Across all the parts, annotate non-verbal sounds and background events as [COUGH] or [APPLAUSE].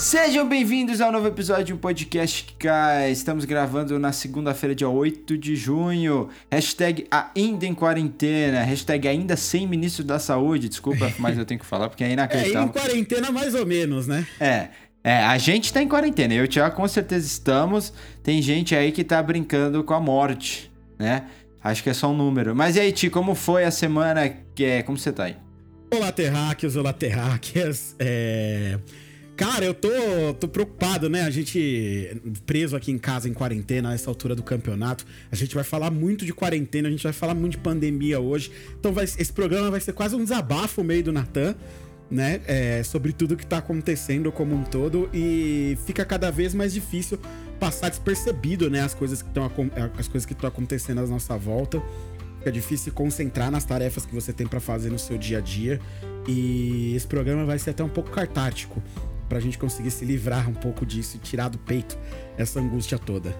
Sejam bem-vindos ao novo episódio de um podcast que cai. Estamos gravando na segunda-feira, dia 8 de junho. Hashtag ainda em quarentena. Hashtag ainda sem ministro da saúde. Desculpa, [LAUGHS] mas eu tenho que falar porque é É, e em inacreditável. quarentena mais ou menos, né? É, é, a gente tá em quarentena. Eu e o Thiago com certeza estamos. Tem gente aí que tá brincando com a morte, né? Acho que é só um número. Mas e aí, Ti, como foi a semana? Que é, como você tá aí? Olá, terráqueos, olá, terráqueas. É... Cara, eu tô, tô preocupado, né? A gente preso aqui em casa em quarentena a essa altura do campeonato. A gente vai falar muito de quarentena, a gente vai falar muito de pandemia hoje. Então vai- esse programa vai ser quase um desabafo meio do Natan, né? É, sobre tudo que tá acontecendo como um todo. E fica cada vez mais difícil passar despercebido, né? As coisas que estão as coisas que estão acontecendo à nossa volta. Fica difícil se concentrar nas tarefas que você tem pra fazer no seu dia a dia. E esse programa vai ser até um pouco cartártico pra gente conseguir se livrar um pouco disso e tirar do peito essa angústia toda.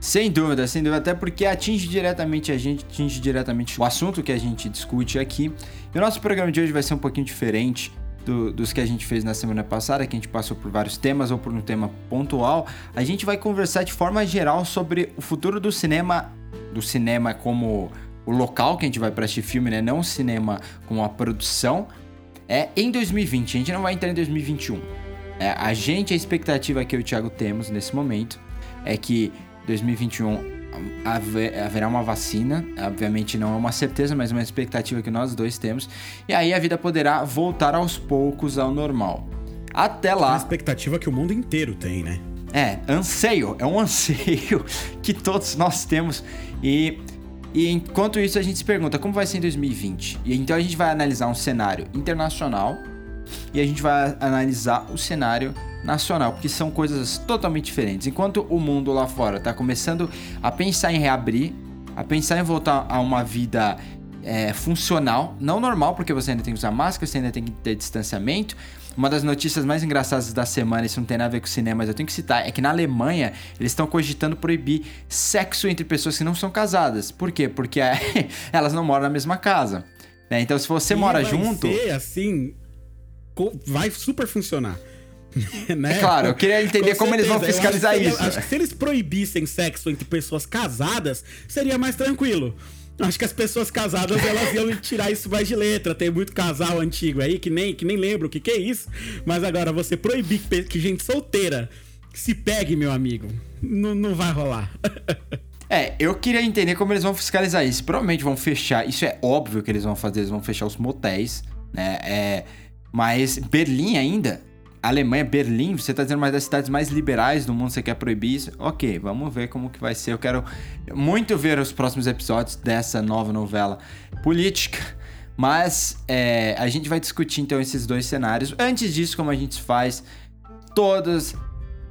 Sem dúvida, sem dúvida, até porque atinge diretamente a gente, atinge diretamente o assunto que a gente discute aqui. E o nosso programa de hoje vai ser um pouquinho diferente do- dos que a gente fez na semana passada, que a gente passou por vários temas ou por um tema pontual. A gente vai conversar de forma geral sobre o futuro do cinema, do cinema como o local que a gente vai para assistir filme, né? Não o cinema como a produção. É em 2020, a gente não vai entrar em 2021. É, a gente, a expectativa que eu e o Thiago temos nesse momento é que 2021 have- haverá uma vacina. Obviamente não é uma certeza, mas uma expectativa que nós dois temos. E aí a vida poderá voltar aos poucos ao normal. Até É uma lá, expectativa que o mundo inteiro tem, né? é, anseio, é um [LAUGHS] anseio que todos nós temos. E, e enquanto isso, a gente se pergunta como vai ser em 2020. E então a gente vai analisar um cenário internacional e a gente vai analisar o cenário nacional, porque são coisas totalmente diferentes. Enquanto o mundo lá fora está começando a pensar em reabrir, a pensar em voltar a uma vida é, funcional, não normal, porque você ainda tem que usar máscara, você ainda tem que ter distanciamento. Uma das notícias mais engraçadas da semana, isso não tem nada a ver com cinema, mas eu tenho que citar, é que na Alemanha eles estão cogitando proibir sexo entre pessoas que não são casadas. Por quê? Porque é, [LAUGHS] elas não moram na mesma casa. né? Então, se você E mora vai junto. Ser, assim, vai super funcionar. [LAUGHS] né? É claro, eu queria entender Com como eles vão certeza. Eu fiscalizar acho que isso. seria- Acho que se eles proibissem sexo entre pessoas casadas, seria mais tranquilo. Acho que as pessoas casadas elas iam tirar isso mais de letra. Tem muito casal antigo aí que nem, que nem lembra o que, que é isso. Mas agora você proibir que, que gente solteira se pegue, meu amigo, não, não vai rolar. [LAUGHS] É, eu queria entender como eles vão fiscalizar isso. Provavelmente vão fechar, isso é óbvio que eles vão fazer, eles vão fechar os motéis, né? É, mas Berlim ainda, Alemanha, Berlim, você tá dizendo uma das cidades mais liberais do mundo, você quer proibir isso? Ok, vamos ver como que vai ser. Eu quero muito ver os próximos episódios dessa nova novela política. [LAUGHS] Mas é, a gente vai discutir então esses dois cenários. Antes disso, como a gente faz todas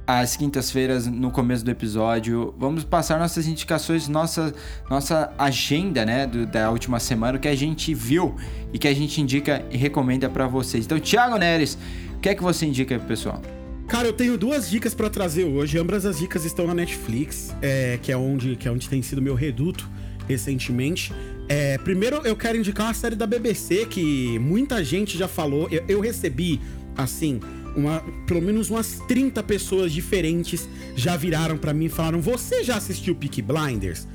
às quintas-feiras no começo do episódio. Vamos passar nossas indicações, nossa, nossa agenda, né, do- da última semana, o que a gente viu e que a gente indica e recomenda pra vocês. Então, Thiago Neres, que é que você indica pro pessoal? Cara, eu tenho duas dicas pra trazer hoje. Ambas as dicas estão na Netflix, é, que, é onde, que é onde tem sido meu reduto recentemente. É, primeiro, eu quero indicar uma série da BBC que muita gente já falou. Eu, eu recebi, assim, uma, pelo menos umas 30 pessoas diferentes já viraram pra mim e falaram: Você já assistiu Peaky Blinders?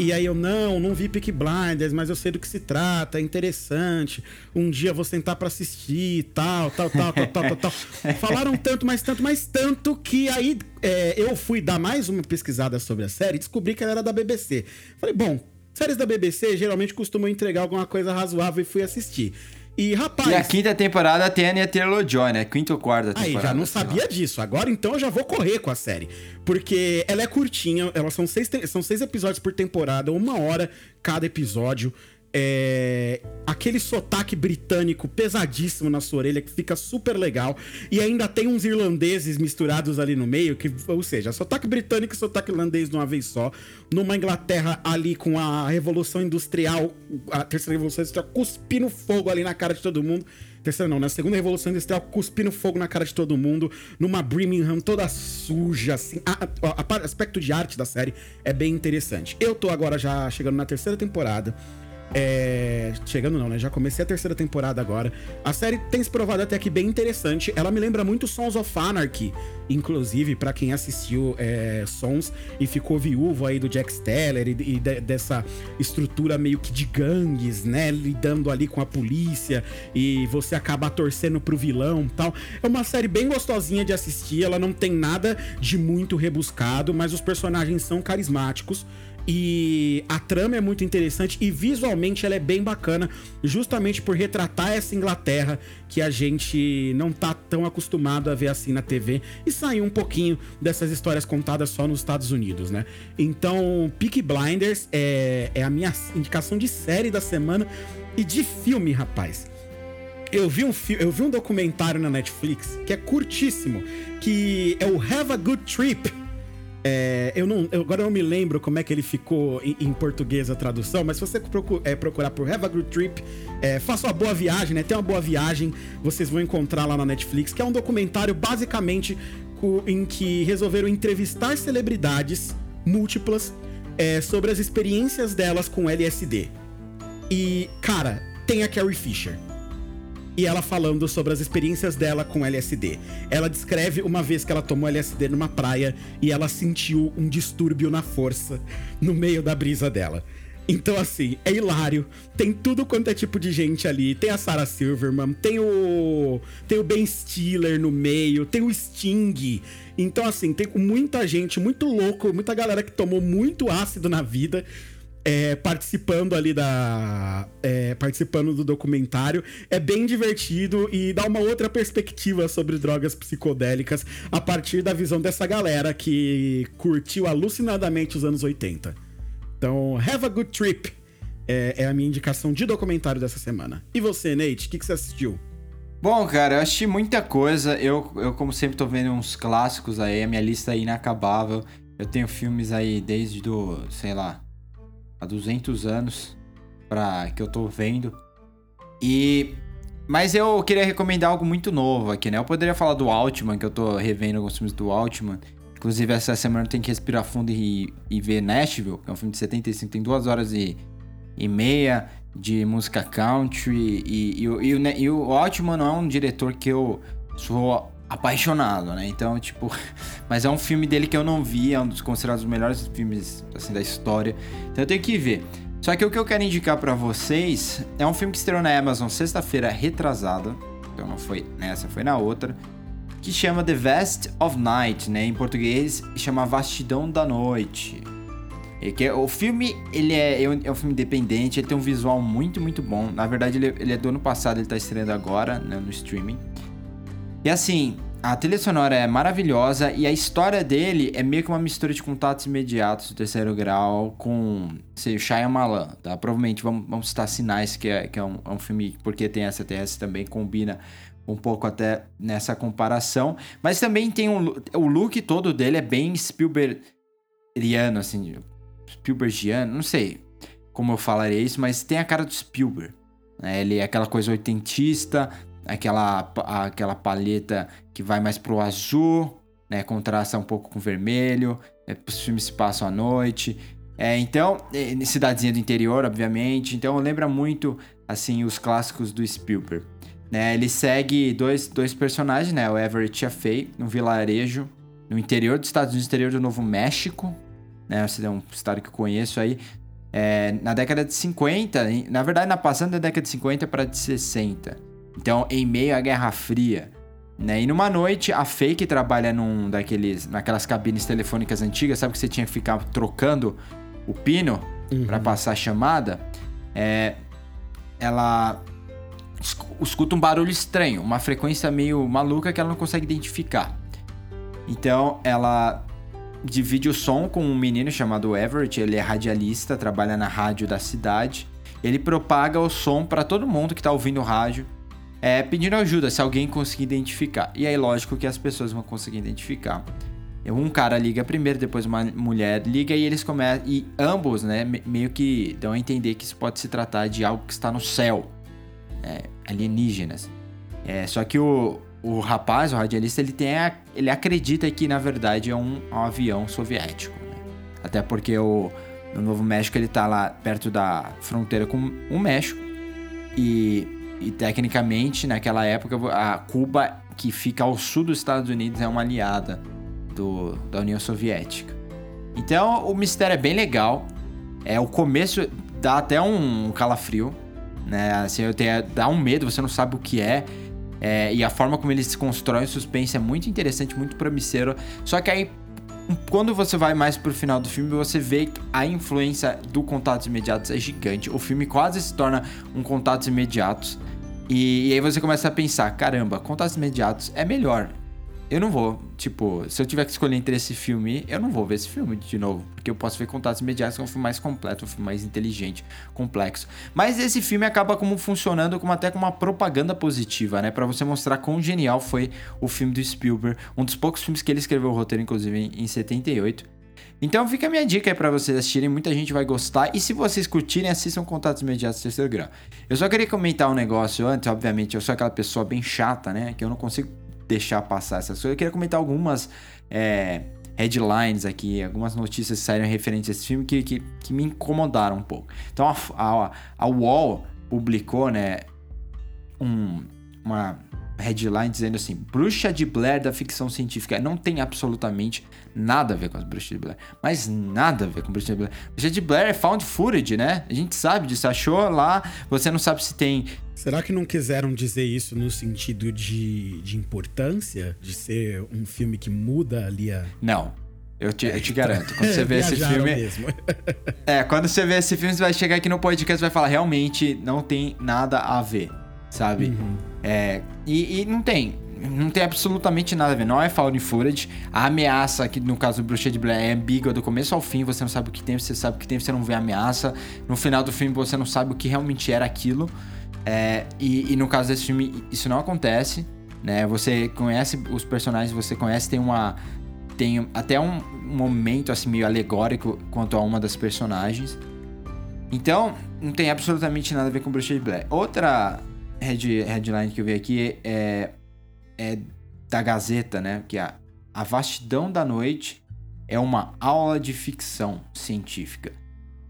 E aí eu, não, não vi Peaky Blinders, mas eu sei do que se trata, é interessante. Um dia vou sentar pra assistir, tal, tal, tal, tal, tal, tal, tal. [LAUGHS] Falaram tanto, mas tanto, mas tanto, que aí é, eu fui dar mais uma pesquisada sobre a série e descobri que ela era da BBC. Falei, bom, séries da BBC geralmente costumam entregar alguma coisa razoável e fui assistir. E, rapaz... E a quinta temporada tem a Anya Taylor-Joy, né? Quinta ou quarta Aí, temporada. já não sabia disso. Agora então eu já vou correr com a série. Porque ela é curtinha, elas são seis, são seis episódios por temporada, uma hora cada episódio. É, aquele sotaque britânico pesadíssimo na sua orelha que fica super legal e ainda tem uns irlandeses misturados ali no meio que, ou seja, sotaque britânico e sotaque irlandês de uma vez só, numa Inglaterra ali com a revolução industrial, a terceira revolução industrial cuspindo fogo ali na cara de todo mundo. Terceira não, na segunda revolução industrial cuspindo fogo na cara de todo mundo, numa Birmingham toda suja assim. A, aspecto de arte da série é bem interessante. Eu tô agora já chegando na terceira temporada. É... Chegando não, né? Já comecei a terceira temporada agora. A série tem se provado até que bem interessante. Ela me lembra muito Sons of Anarchy, inclusive, para quem assistiu é, Sons e ficou viúvo aí do Jack Steller e, e de, dessa estrutura meio que de gangues, né? Lidando ali com a polícia e você acaba torcendo pro vilão tal. É uma série bem gostosinha de assistir. Ela não tem nada de muito rebuscado, mas os personagens são carismáticos. E a trama é muito interessante e visualmente ela é bem bacana, justamente por retratar essa Inglaterra que a gente não tá tão acostumado a ver assim na TV e sair um pouquinho dessas histórias contadas só nos Estados Unidos, né? Então, Peaky Blinders é, é a minha indicação de série da semana e de filme, rapaz. Eu vi, um, eu vi um documentário na Netflix que é curtíssimo, que é o Have a Good Trip é, eu não, eu, agora eu não me lembro como é que ele ficou em, em português a tradução, mas se você é, procurar por Have a Good Trip, é, faça uma boa viagem, né? Tem uma boa viagem, vocês vão encontrar lá na Netflix, que é um documentário basicamente em que resolveram entrevistar celebridades múltiplas é, sobre as experiências delas com LSD. E, cara, tem a Carrie Fisher e ela falando sobre as experiências dela com LSD. Ela descreve uma vez que ela tomou LSD numa praia e ela sentiu um distúrbio na força no meio da brisa dela. Então, assim, é hilário. Tem tudo quanto é tipo de gente ali. Tem a Sarah Silverman, tem o. Tem o Ben Stiller no meio, tem o Sting. Então, assim, tem muita gente, muito louco, muita galera que tomou muito ácido na vida é, participando ali da. É, participando do documentário. É bem divertido e dá uma outra perspectiva sobre drogas psicodélicas a partir da visão dessa galera que curtiu alucinadamente os anos 80. Então, have a good trip é, é a minha indicação de documentário dessa semana. E você, Nate, o que, que você assistiu? Bom, cara, eu assisti muita coisa. Eu, eu, como sempre, tô vendo uns clássicos aí. A minha lista é inacabável. Eu tenho filmes aí desde do, sei lá, há 200 anos para que eu tô vendo. E mas eu queria recomendar algo muito novo aqui, né? Eu poderia falar do Altman, que eu tô revendo alguns filmes do Altman. Inclusive, essa semana tem que respirar fundo e, e ver Nashville, que é um filme de 75, tem duas horas e, e meia de música country. E, e, e, o, e o Altman não é um diretor que eu sou apaixonado, né? Então, tipo, [LAUGHS] mas é um filme dele que eu não vi, é um dos considerados os melhores filmes assim da história. Então eu tenho que ver. Só que o que eu quero indicar para vocês é um filme que estreou na Amazon sexta-feira retrasada. Então não foi nessa, foi na outra. Que chama The Vast of Night, né? Em português chama Vastidão da Noite. E que é, o filme, ele é, é um filme independente, ele tem um visual muito, muito bom. Na verdade, ele, ele é do ano passado, ele tá estreando agora, né, no streaming. E assim, a trilha sonora é maravilhosa e a história dele é meio que uma mistura de contatos imediatos do terceiro grau com sei, Shyamalan, tá? Provavelmente vamos, vamos citar Sinais, que é, que é, um, é um filme porque tem essa TS também combina um pouco até nessa comparação. Mas também tem um... O look todo dele é bem Spielbergiano, assim... Spielbergiano, não sei como eu falaria isso, mas tem a cara do Spielberg. Né? Ele é aquela coisa oitentista, aquela, aquela palheta que vai mais pro azul, né? Contrasta um pouco com vermelho. É, os filmes se passam à noite. É, então, é, cidadezinha do interior, obviamente. Então, lembra muito, assim, os clássicos do Spielberg. Né? Ele segue dois, dois personagens, né? O Everett e a Faye, no vilarejo, no interior dos Estados Unidos, interior do Novo México. Né? Esse é um estado que eu conheço aí. É, na década de 50, na verdade, na passando da década de 50 para de 60. Então, em meio à Guerra Fria, né? E numa noite, a Faye que trabalha num daqueles, naquelas cabines telefônicas antigas, sabe que você tinha que ficar trocando o pino uhum. para passar a chamada? É, ela escuta um barulho estranho, uma frequência meio maluca que ela não consegue identificar. Então, ela divide o som com um menino chamado Everett, ele é radialista, trabalha na rádio da cidade. ele propaga o som para todo mundo que tá ouvindo o rádio, é, pedindo ajuda se alguém conseguir identificar. E aí, lógico que as pessoas vão conseguir identificar. Um cara liga primeiro, depois uma mulher liga e eles começam. E ambos, né, meio que dão a entender que isso pode se tratar de algo que está no céu. É, alienígenas. É, só que o, o rapaz, o radialista, ele tem a, ele acredita que na verdade é um, um avião soviético. Né? Até porque o, o Novo México ele tá lá perto da fronteira com o México. E, e tecnicamente, naquela época, a Cuba, que fica ao sul dos Estados Unidos, é uma aliada do, da União Soviética. Então o mistério é bem legal. É o começo dá até um calafrio, né? Assim, eu tenho, dá um medo, você não sabe o que é. é e a forma como eles constroem o suspense é muito interessante, muito promissor. Só que aí quando você vai mais pro final do filme, você vê que a influência do Contatos Imediatos é gigante. O filme quase se torna um Contatos Imediatos. E, e aí você começa a pensar, caramba, Contatos Imediatos é melhor eu não vou, tipo, se eu tiver que escolher entre esse filme, eu não vou ver esse filme de novo, porque eu posso ver Contatos Imediatos, que é um filme mais completo, um filme mais inteligente, complexo. Mas esse filme acaba como funcionando como até com uma propaganda positiva, né, para você mostrar quão genial foi o filme do Spielberg, um dos poucos filmes que ele escreveu o roteiro, inclusive em 78. Então fica a minha dica aí pra vocês assistirem, muita gente vai gostar. E se vocês curtirem, assistam Contatos Imediatos Terceiro Grau. Eu só queria comentar um negócio antes, obviamente, eu sou aquela pessoa bem chata, né? Que eu não consigo deixar passar essas coisas. Eu queria comentar algumas é, headlines aqui, algumas notícias que saíram referentes a esse filme que, que, que me incomodaram um pouco. Então a, a, a Wall publicou, né, um, uma headline dizendo assim: Bruxa de Blair da ficção científica. Não tem absolutamente nada a ver com as Bruxas de Blair. Mas nada a ver com Bruxa de Blair. Bruxa de Blair é found footage, né? A gente sabe disso. Achou lá, você não sabe se tem. Será que não quiseram dizer isso no sentido de, de importância? De ser um filme que muda ali a. Não. Eu te, eu te garanto, quando você [LAUGHS] vê esse filme. Mesmo. [LAUGHS] é, quando você vê esse filme, você vai chegar aqui no podcast e vai falar: realmente não tem nada a ver sabe? Uhum. É, e, e, não tem. Não tem absolutamente nada a ver. Não é found footage. A ameaça, que no caso do Bruxa de Blair, é ambígua do começo ao fim. Você não sabe o que tem, você sabe o que tem, você não vê a ameaça. No final do filme, você não sabe o que realmente era aquilo. É, e, e, no caso desse filme, isso não acontece. Né? Você conhece os personagens, você conhece, tem uma. Tem até um momento assim meio alegórico quanto a uma das personagens. Então, não tem absolutamente nada a ver com Bruxa de Blair. Outra head, headline que eu vi aqui é, é da Gazeta, né? Que é A Vastidão da Noite é uma aula de ficção científica.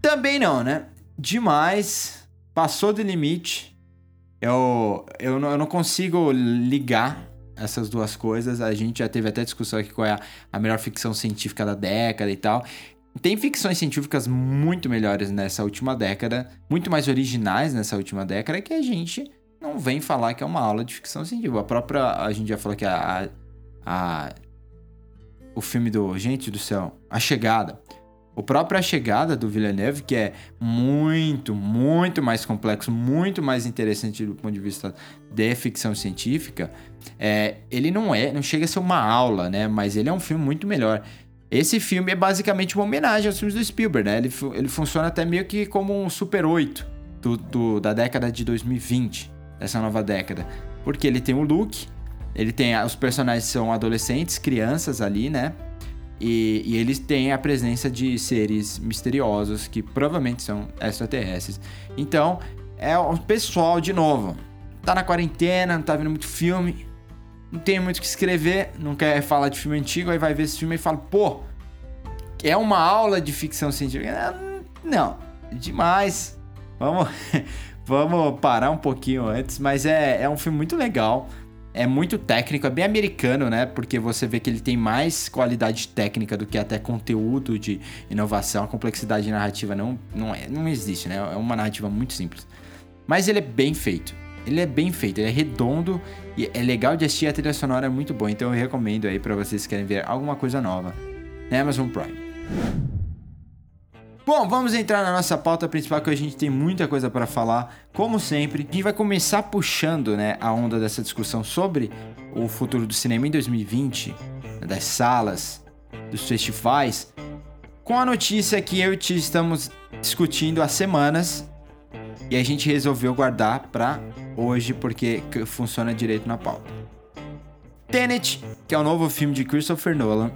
Também não, né? Demais, passou do limite. Eu, eu, não, eu não consigo ligar essas duas coisas. A gente já teve até discussão aqui qual é a, a melhor ficção científica da década e tal. Tem ficções científicas muito melhores nessa última década, muito mais originais nessa última década, que a gente não vem falar que é uma aula de ficção científica. A própria. A gente já falou que a, a, a o filme do Gente do Céu, A Chegada. O próprio A Chegada do Villeneuve, que é muito, muito mais complexo, muito mais interessante do ponto de vista de ficção científica, é, ele não é, não chega a ser uma aula, né? Mas ele é um filme muito melhor. Esse filme é basicamente uma homenagem aos filmes do Spielberg, né? Ele, ele funciona até meio que como um Super 8 do, do da década de 2020 dessa nova década. Porque ele tem o Luke, ele tem. Os personagens são adolescentes, crianças ali, né? E, e, eles têm a presença de seres misteriosos que provavelmente são extraterrestres. Então, é o pessoal, de novo, tá na quarentena, não tá vendo muito filme, não tem muito o que escrever, não quer falar de filme antigo, aí vai ver esse filme e fala, pô, é uma aula de ficção científica. Não, demais. Vamos, [LAUGHS] Vamos parar um pouquinho antes, mas é, é um filme muito legal. É muito técnico, é bem americano, né? Porque você vê que ele tem mais qualidade técnica do que até conteúdo de inovação. A complexidade narrativa não, não, é, não existe, né? É uma narrativa muito simples. Mas ele é bem feito. Ele é bem feito, ele é redondo e é legal de assistir. A trilha sonora é muito boa, então eu recomendo aí para vocês que querem ver alguma coisa nova na Amazon Prime. Bom, vamos entrar na nossa pauta principal que a gente tem muita coisa para falar. Como sempre, a gente vai começar puxando, né, a onda dessa discussão sobre o futuro do cinema em 2020, das salas, dos festivais, com a notícia que eu e Ti estamos discutindo há semanas, E a gente resolveu guardar pra hoje porque funciona direito na pauta. Tenet, que é o novo filme de Christopher Nolan,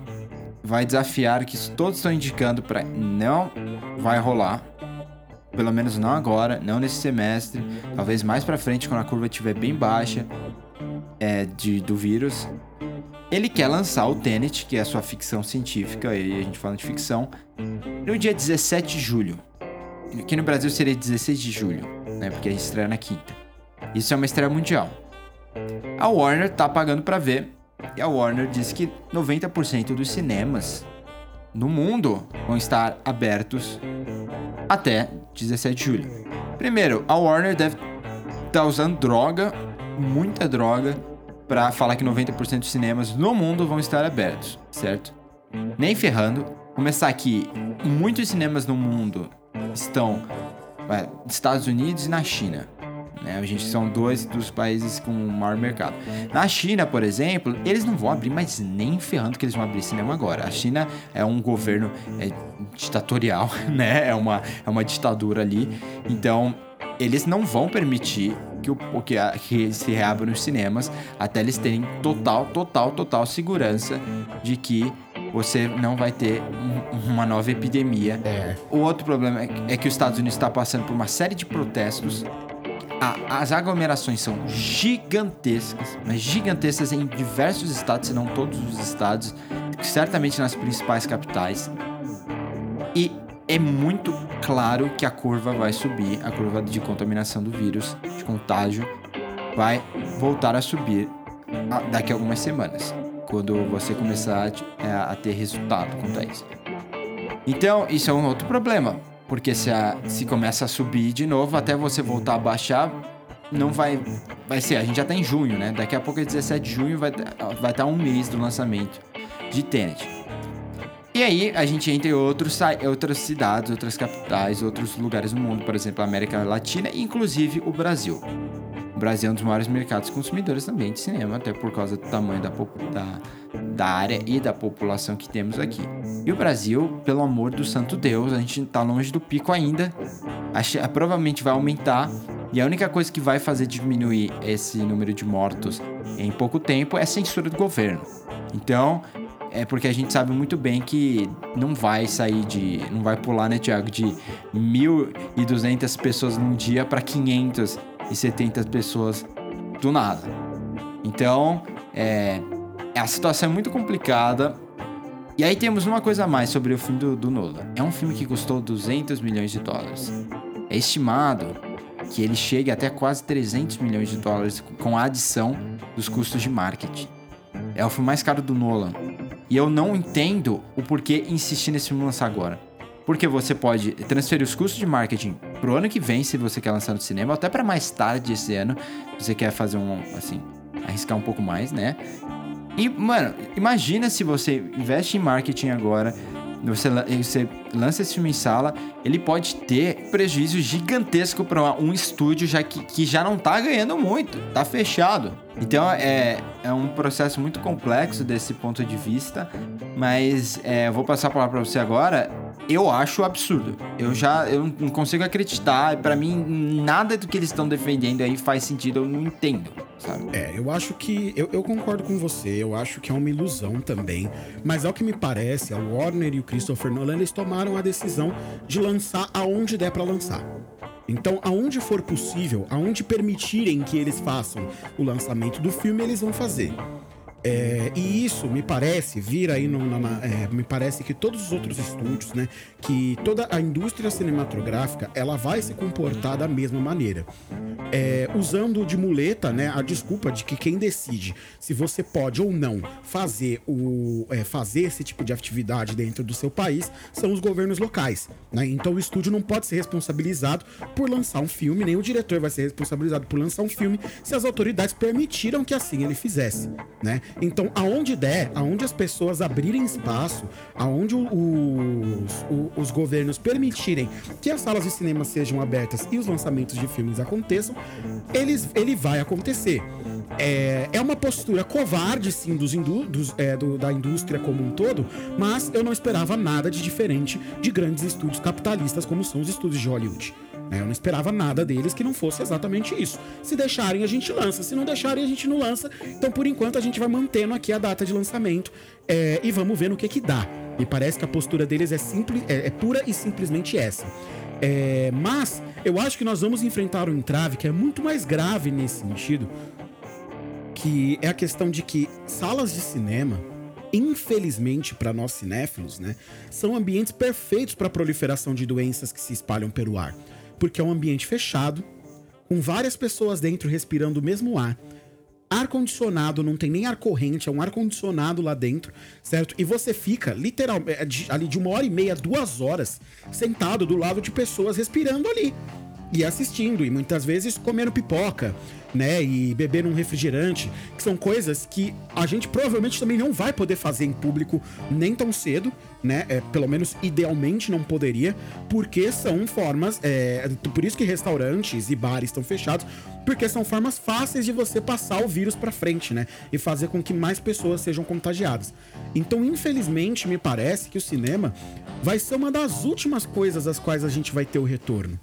vai desafiar que todos estão indicando pra não vai rolar. Pelo menos não agora, não nesse semestre, talvez mais pra frente quando a curva estiver bem baixa é, de, do vírus. Ele quer lançar o Tenet, que é a sua ficção científica, e a gente fala de ficção, no dia 17 de julho. Aqui no Brasil seria 16 de julho, né? Porque a gente estreia na quinta. Isso é uma estreia mundial. A Warner tá pagando pra ver. E a Warner diz que 90% dos cinemas no mundo vão estar abertos até 17 de julho. Primeiro, a Warner deve estar usando droga, muita droga, pra falar que 90% dos cinemas no mundo vão estar abertos, certo? Nem ferrando. Começar aqui, muitos cinemas no mundo estão nos Estados Unidos e na China. Né? A gente são dois dos países com o maior mercado. Na China, por exemplo, eles não vão abrir mais nem ferrando que eles vão abrir cinema agora. A China é um governo é, ditatorial, [LAUGHS] né? É uma, é uma ditadura ali. Então, eles não vão permitir que, o, que, a- que se reabram os cinemas até eles terem total, total, total segurança de que você não vai ter um- uma nova epidemia. O outro problema é, é que os Estados Unidos está passando por uma série de protestos. A- as aglomerações são gigantescas, mas gigantescas em diversos estados, se não todos os estados, certamente nas principais capitais. E é muito claro que a curva vai subir, a curva de contaminação do vírus, de contágio, vai voltar a subir a- daqui a algumas semanas, quando você começar a, é, a ter resultado quanto a isso. Então, isso é um outro problema, porque se, a- se começa a subir de novo, até você voltar a baixar, não vai. Vai ser, a gente já tá em junho, né? Daqui a pouco é 17 de junho, vai vai estar um mês do lançamento de Tenet. E aí a gente entra em outros, outras cidades, outras capitais, outros lugares do mundo, por exemplo, a América Latina e inclusive o Brasil. O Brasil é um dos maiores mercados consumidores também de cinema, até por causa do tamanho da, da, da área e da população que temos aqui. E o Brasil, pelo amor do santo Deus, a gente tá longe do pico ainda. Acho, provavelmente vai aumentar. E a única coisa que vai fazer diminuir esse número de mortos em pouco tempo é a censura do governo. Então, é porque a gente sabe muito bem que não vai sair de. Não vai pular, né, Tiago? De 1.200 pessoas num dia para 570 pessoas do nada. Então, é, a situação é muito complicada. E aí temos uma coisa a mais sobre o filme do, do Nolan. É um filme que custou 200 milhões de dólares. É estimado que ele chegue até quase 300 milhões de dólares com a adição dos custos de marketing. É o filme mais caro do Nolan. E eu não entendo o porquê insistir nesse filme lançar agora. Porque você pode transferir os custos de marketing pro ano que vem, se você quer lançar no cinema, ou até para mais tarde esse ano, se você quer fazer um, assim, arriscar um pouco mais, né? E, mano, imagina se você investe em marketing agora, você, você lança esse filme em sala, ele pode ter prejuízo gigantesco para um estúdio já que, que já não tá ganhando muito, tá fechado. Então é, é um processo muito complexo desse ponto de vista, mas é, eu vou passar a palavra para você agora. Eu acho absurdo. Eu já eu não consigo acreditar. Para mim, nada do que eles estão defendendo aí faz sentido. Eu não entendo, sabe? É, eu acho que. Eu, eu concordo com você, eu acho que é uma ilusão também. Mas ao que me parece, a Warner e o Christopher Nolan eles tomaram a decisão de lançar aonde der pra lançar. Então, aonde for possível, aonde permitirem que eles façam o lançamento do filme, eles vão fazer. É, e isso me parece vir aí no, na- é, me parece que todos os outros estúdios, né, que toda a indústria cinematográfica, ela vai se comportar da mesma maneira, É, usando de muleta, né, a desculpa de que quem decide se você pode ou não fazer o é, fazer esse tipo de atividade dentro do seu país são os governos locais, né? Então o estúdio não pode ser responsabilizado por lançar um filme, nem o diretor vai ser responsabilizado por lançar um filme se as autoridades permitiram que assim ele fizesse, né? Então, aonde der, aonde as pessoas abrirem espaço, aonde os, o- os governos permitirem que as salas de cinema sejam abertas e os lançamentos de filmes aconteçam, eles, ele vai acontecer. É, é uma postura covarde, sim, dos indú- dos, é, do- da indústria como um todo, mas eu não esperava nada de diferente de grandes estúdios capitalistas como são os estúdios de Hollywood. Né? Eu não esperava nada deles que não fosse exatamente isso. Se deixarem, a gente lança. Se não deixarem, a gente não lança. Então, por enquanto, a gente vai mantendo aqui a data de lançamento é, e vamos ver no que que dá. Me parece que a postura deles é, simples, é, é pura e simplesmente essa. É, mas eu acho que nós vamos enfrentar um entrave que é muito mais grave nesse sentido, que é a questão de que salas de cinema, infelizmente para nós cinéfilos, né, são ambientes perfeitos para a proliferação de doenças que se espalham pelo ar, porque é um ambiente fechado, com várias pessoas dentro respirando o mesmo ar. Ar condicionado, não tem nem ar corrente, é um ar condicionado lá dentro, certo? E você fica literalmente ali de uma hora e meia, duas horas, sentado do lado de pessoas respirando ali e assistindo, e muitas vezes comendo pipoca, né? E bebendo um refrigerante, que são coisas que a gente provavelmente também não vai poder fazer em público nem tão cedo, né? É, pelo menos idealmente não poderia, porque são formas. É, por isso que restaurantes e bares estão fechados, porque são formas fáceis de você passar o vírus para frente, né? E fazer com que mais pessoas sejam contagiadas. Então, infelizmente, me parece que o cinema vai ser uma das últimas coisas às quais a gente vai ter o retorno.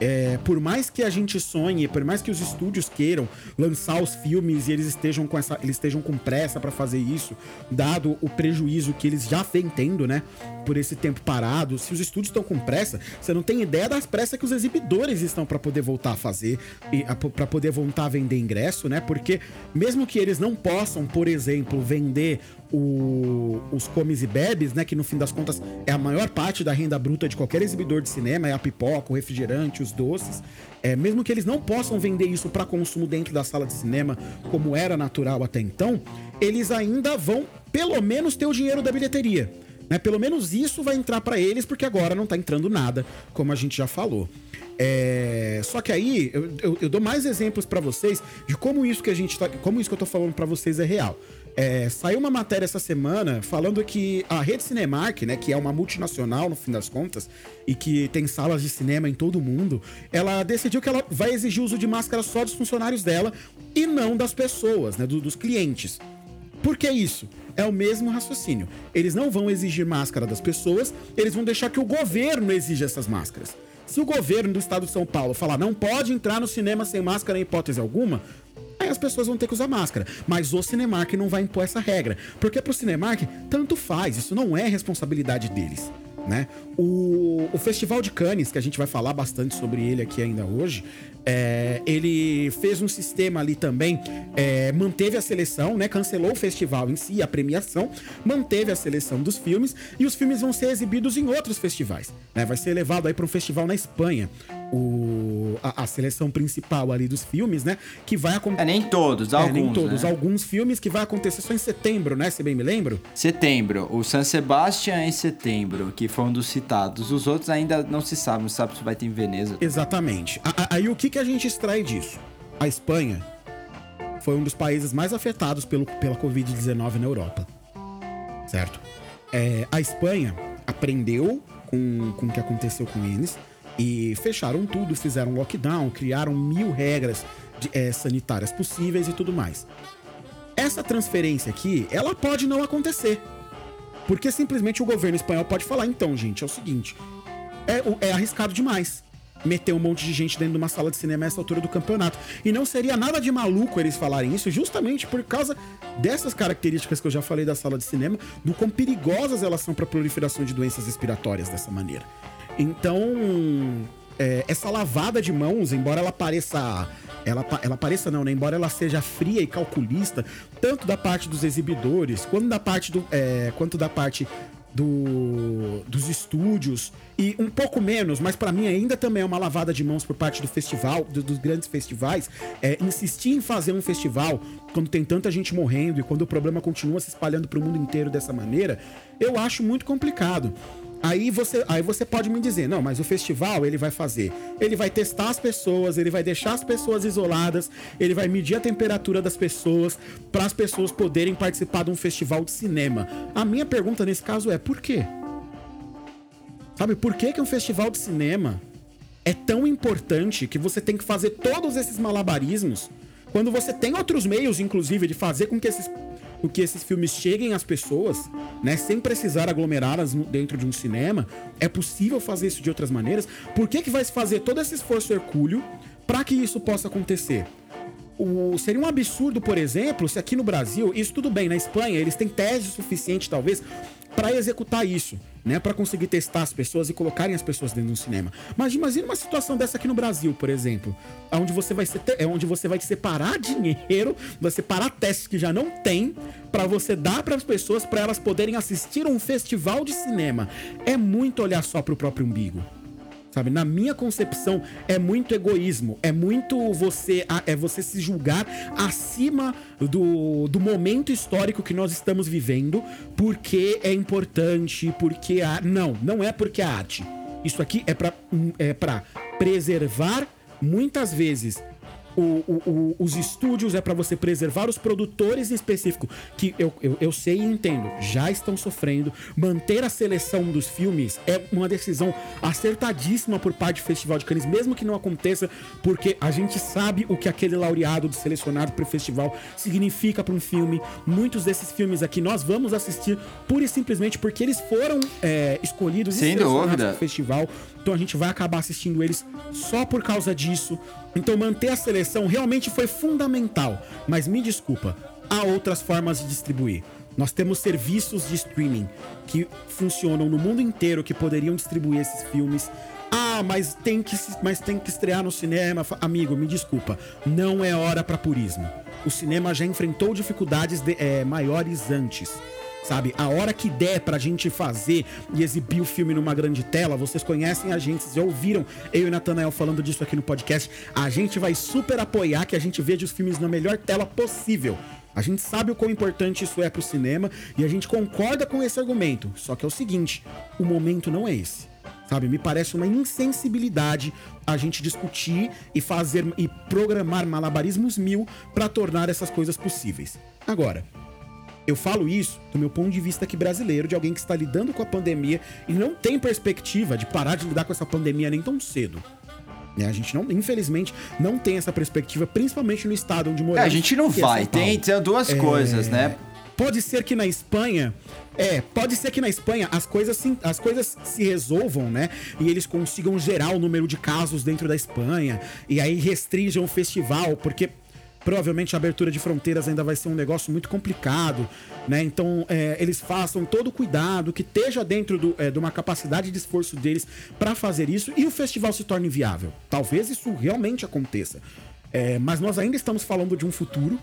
É, por mais que a gente sonhe, por mais que os estúdios queiram lançar os filmes e eles estejam com essa, eles estejam com pressa para fazer isso, dado o prejuízo que eles já vêm tendo, né, por esse tempo parado. Se os estúdios estão com pressa, você não tem ideia das pressas que os exibidores estão para poder voltar a fazer e para poder voltar a vender ingresso, né? Porque mesmo que eles não possam, por exemplo, vender o, os comes e bebes, né? Que no fim das contas é a maior parte da renda bruta de qualquer exibidor de cinema, é a pipoca, o refrigerante, os doces. É, mesmo que eles não possam vender isso para consumo dentro da sala de cinema, como era natural até então, eles ainda vão, pelo menos, ter o dinheiro da bilheteria. Né? Pelo menos isso vai entrar para eles, porque agora não tá entrando nada, como a gente já falou. É... Só que aí eu, eu, eu dou mais exemplos para vocês de como isso que a gente tá, como isso que eu tô falando para vocês é real. É, saiu uma matéria essa semana falando que a rede Cinemark, né, que é uma multinacional no fim das contas e que tem salas de cinema em todo o mundo, ela decidiu que ela vai exigir o uso de máscara só dos funcionários dela e não das pessoas, né, do, dos clientes. Por que isso? É o mesmo raciocínio. Eles não vão exigir máscara das pessoas, eles vão deixar que o governo exija essas máscaras. Se o governo do estado de São Paulo falar não pode entrar no cinema sem máscara em hipótese alguma, aí as pessoas vão ter que usar máscara. Mas o Cinemark não vai impor essa regra. Porque pro Cinemark, tanto faz, isso não é responsabilidade deles. Né? O, o Festival de Cannes, que a gente vai falar bastante sobre ele aqui ainda hoje, é, ele fez um sistema ali também, é, manteve a seleção, né? Cancelou o festival em si, a premiação, manteve a seleção dos filmes e os filmes vão ser exibidos em outros festivais. Né? Vai ser levado aí para um festival na Espanha. O, a, a, seleção principal ali dos filmes, né? Que vai acontecer. É, nem todos, alguns. É, nem todos. Né? Alguns filmes que vai acontecer só em setembro, né? Se bem me lembro. Setembro. O San Sebastian é em setembro, que foi um dos citados. Os outros ainda não se sabe, não sabe se vai ter em Veneza. Exatamente. Aí o que, que a gente extrai disso? A Espanha foi um dos países mais afetados pelo, pela Covid-19 na Europa. Certo? É, a Espanha aprendeu com, com o que aconteceu com eles e fecharam tudo, fizeram lockdown, criaram mil regras de, é, sanitárias possíveis e tudo mais. Essa transferência aqui, ela pode não acontecer. Porque simplesmente o governo espanhol pode falar, então, gente, é o seguinte: é, é arriscado demais meter um monte de gente dentro de uma sala de cinema a essa altura do campeonato. E não seria nada de maluco eles falarem isso, justamente por causa dessas características que eu já falei da sala de cinema, do quão perigosas elas são para a proliferação de doenças respiratórias dessa maneira. Então, é, essa lavada de mãos, embora ela pareça. Ela, ela pareça não, né? Embora ela seja fria e calculista, tanto da parte dos exibidores, quanto da parte do. É, quanto da parte do, dos estúdios e um pouco menos, mas para mim ainda também é uma lavada de mãos por parte do festival, do, dos grandes festivais, é, insistir em fazer um festival quando tem tanta gente morrendo e quando o problema continua se espalhando para o mundo inteiro dessa maneira, eu acho muito complicado. Aí você, aí você pode me dizer, não, mas o festival ele vai fazer, ele vai testar as pessoas, ele vai deixar as pessoas isoladas, ele vai medir a temperatura das pessoas para as pessoas poderem participar de um festival de cinema. A minha pergunta nesse caso é por quê? Sabe por que, que um festival de cinema é tão importante que você tem que fazer todos esses malabarismos quando você tem outros meios, inclusive, de fazer com que esses com que esses filmes cheguem às pessoas, né, sem precisar aglomerá-las dentro de um cinema, é possível fazer isso de outras maneiras. Por que, que vai se fazer todo esse esforço hercúleo para que isso possa acontecer? O- seria um absurdo, por exemplo, se aqui no Brasil, isso tudo bem, na Espanha, eles têm tese suficiente, talvez, para executar isso, né? Para conseguir testar as pessoas e colocarem as pessoas dentro de um cinema. Mas imagina uma situação dessa aqui no Brasil, por exemplo, onde você vai ser, é onde você vai separar dinheiro, vai separar testes que já não tem, para você dar para as pessoas, para elas poderem assistir um festival de cinema. É muito olhar só para o próprio umbigo. Sabe, na minha concepção é muito egoísmo, é muito você é você se julgar acima do, do momento histórico que nós estamos vivendo, porque é importante, porque a não, não é porque é arte. Isso aqui é para é para preservar muitas vezes o- o- os estúdios é para você preservar os produtores em específico, que eu, eu, eu sei e entendo, já estão sofrendo. Manter a seleção dos filmes é uma decisão acertadíssima por parte do Festival de Cannes, mesmo que não aconteça, porque a gente sabe o que aquele laureado selecionado para o festival significa para um filme. Muitos desses filmes aqui nós vamos assistir pura e simplesmente porque eles foram é, escolhidos e Sem selecionados dúvida. pro festival. Então a gente vai acabar assistindo eles só por causa disso. Então manter a seleção realmente foi fundamental. Mas me desculpa, há outras formas de distribuir. Nós temos serviços de streaming que funcionam no mundo inteiro que poderiam distribuir esses filmes. Ah, mas tem que, mas tem que estrear no cinema. Amigo, me desculpa. Não é hora para purismo. O cinema já enfrentou dificuldades de- eh, maiores antes. Sabe, a hora que der pra gente fazer e exibir o filme numa grande tela, vocês conhecem a gente, vocês já ouviram eu e o Nathanael falando disso aqui no podcast. A gente vai super apoiar que a gente veja os filmes na melhor tela possível. A gente sabe o quão importante isso é pro cinema e a gente concorda com esse argumento. Só que é o seguinte: o momento não é esse. Sabe, me parece uma insensibilidade a gente discutir e fazer e programar malabarismos mil pra tornar essas coisas possíveis. Agora, eu falo isso do meu ponto de vista aqui brasileiro, de alguém que está lidando com a pandemia e não tem perspectiva de parar de lidar com essa pandemia nem tão cedo. Né, A gente não, infelizmente, não tem essa perspectiva, principalmente no estado onde É, moramos. a gente não é vai. Tem, tem duas É, coisas, né? Pode ser que na Espanha. É, pode ser que na Espanha as coisas, sim, as coisas se resolvam, né? E eles consigam gerar o número de casos dentro da Espanha. E aí restringam o festival, porque provavelmente a abertura de fronteiras ainda vai ser um negócio muito complicado, né? Então é, eles façam todo o cuidado, que esteja dentro do, é, de uma capacidade de esforço deles para fazer isso e o festival se torne viável. Talvez isso realmente aconteça. É, mas nós ainda estamos falando de um futuro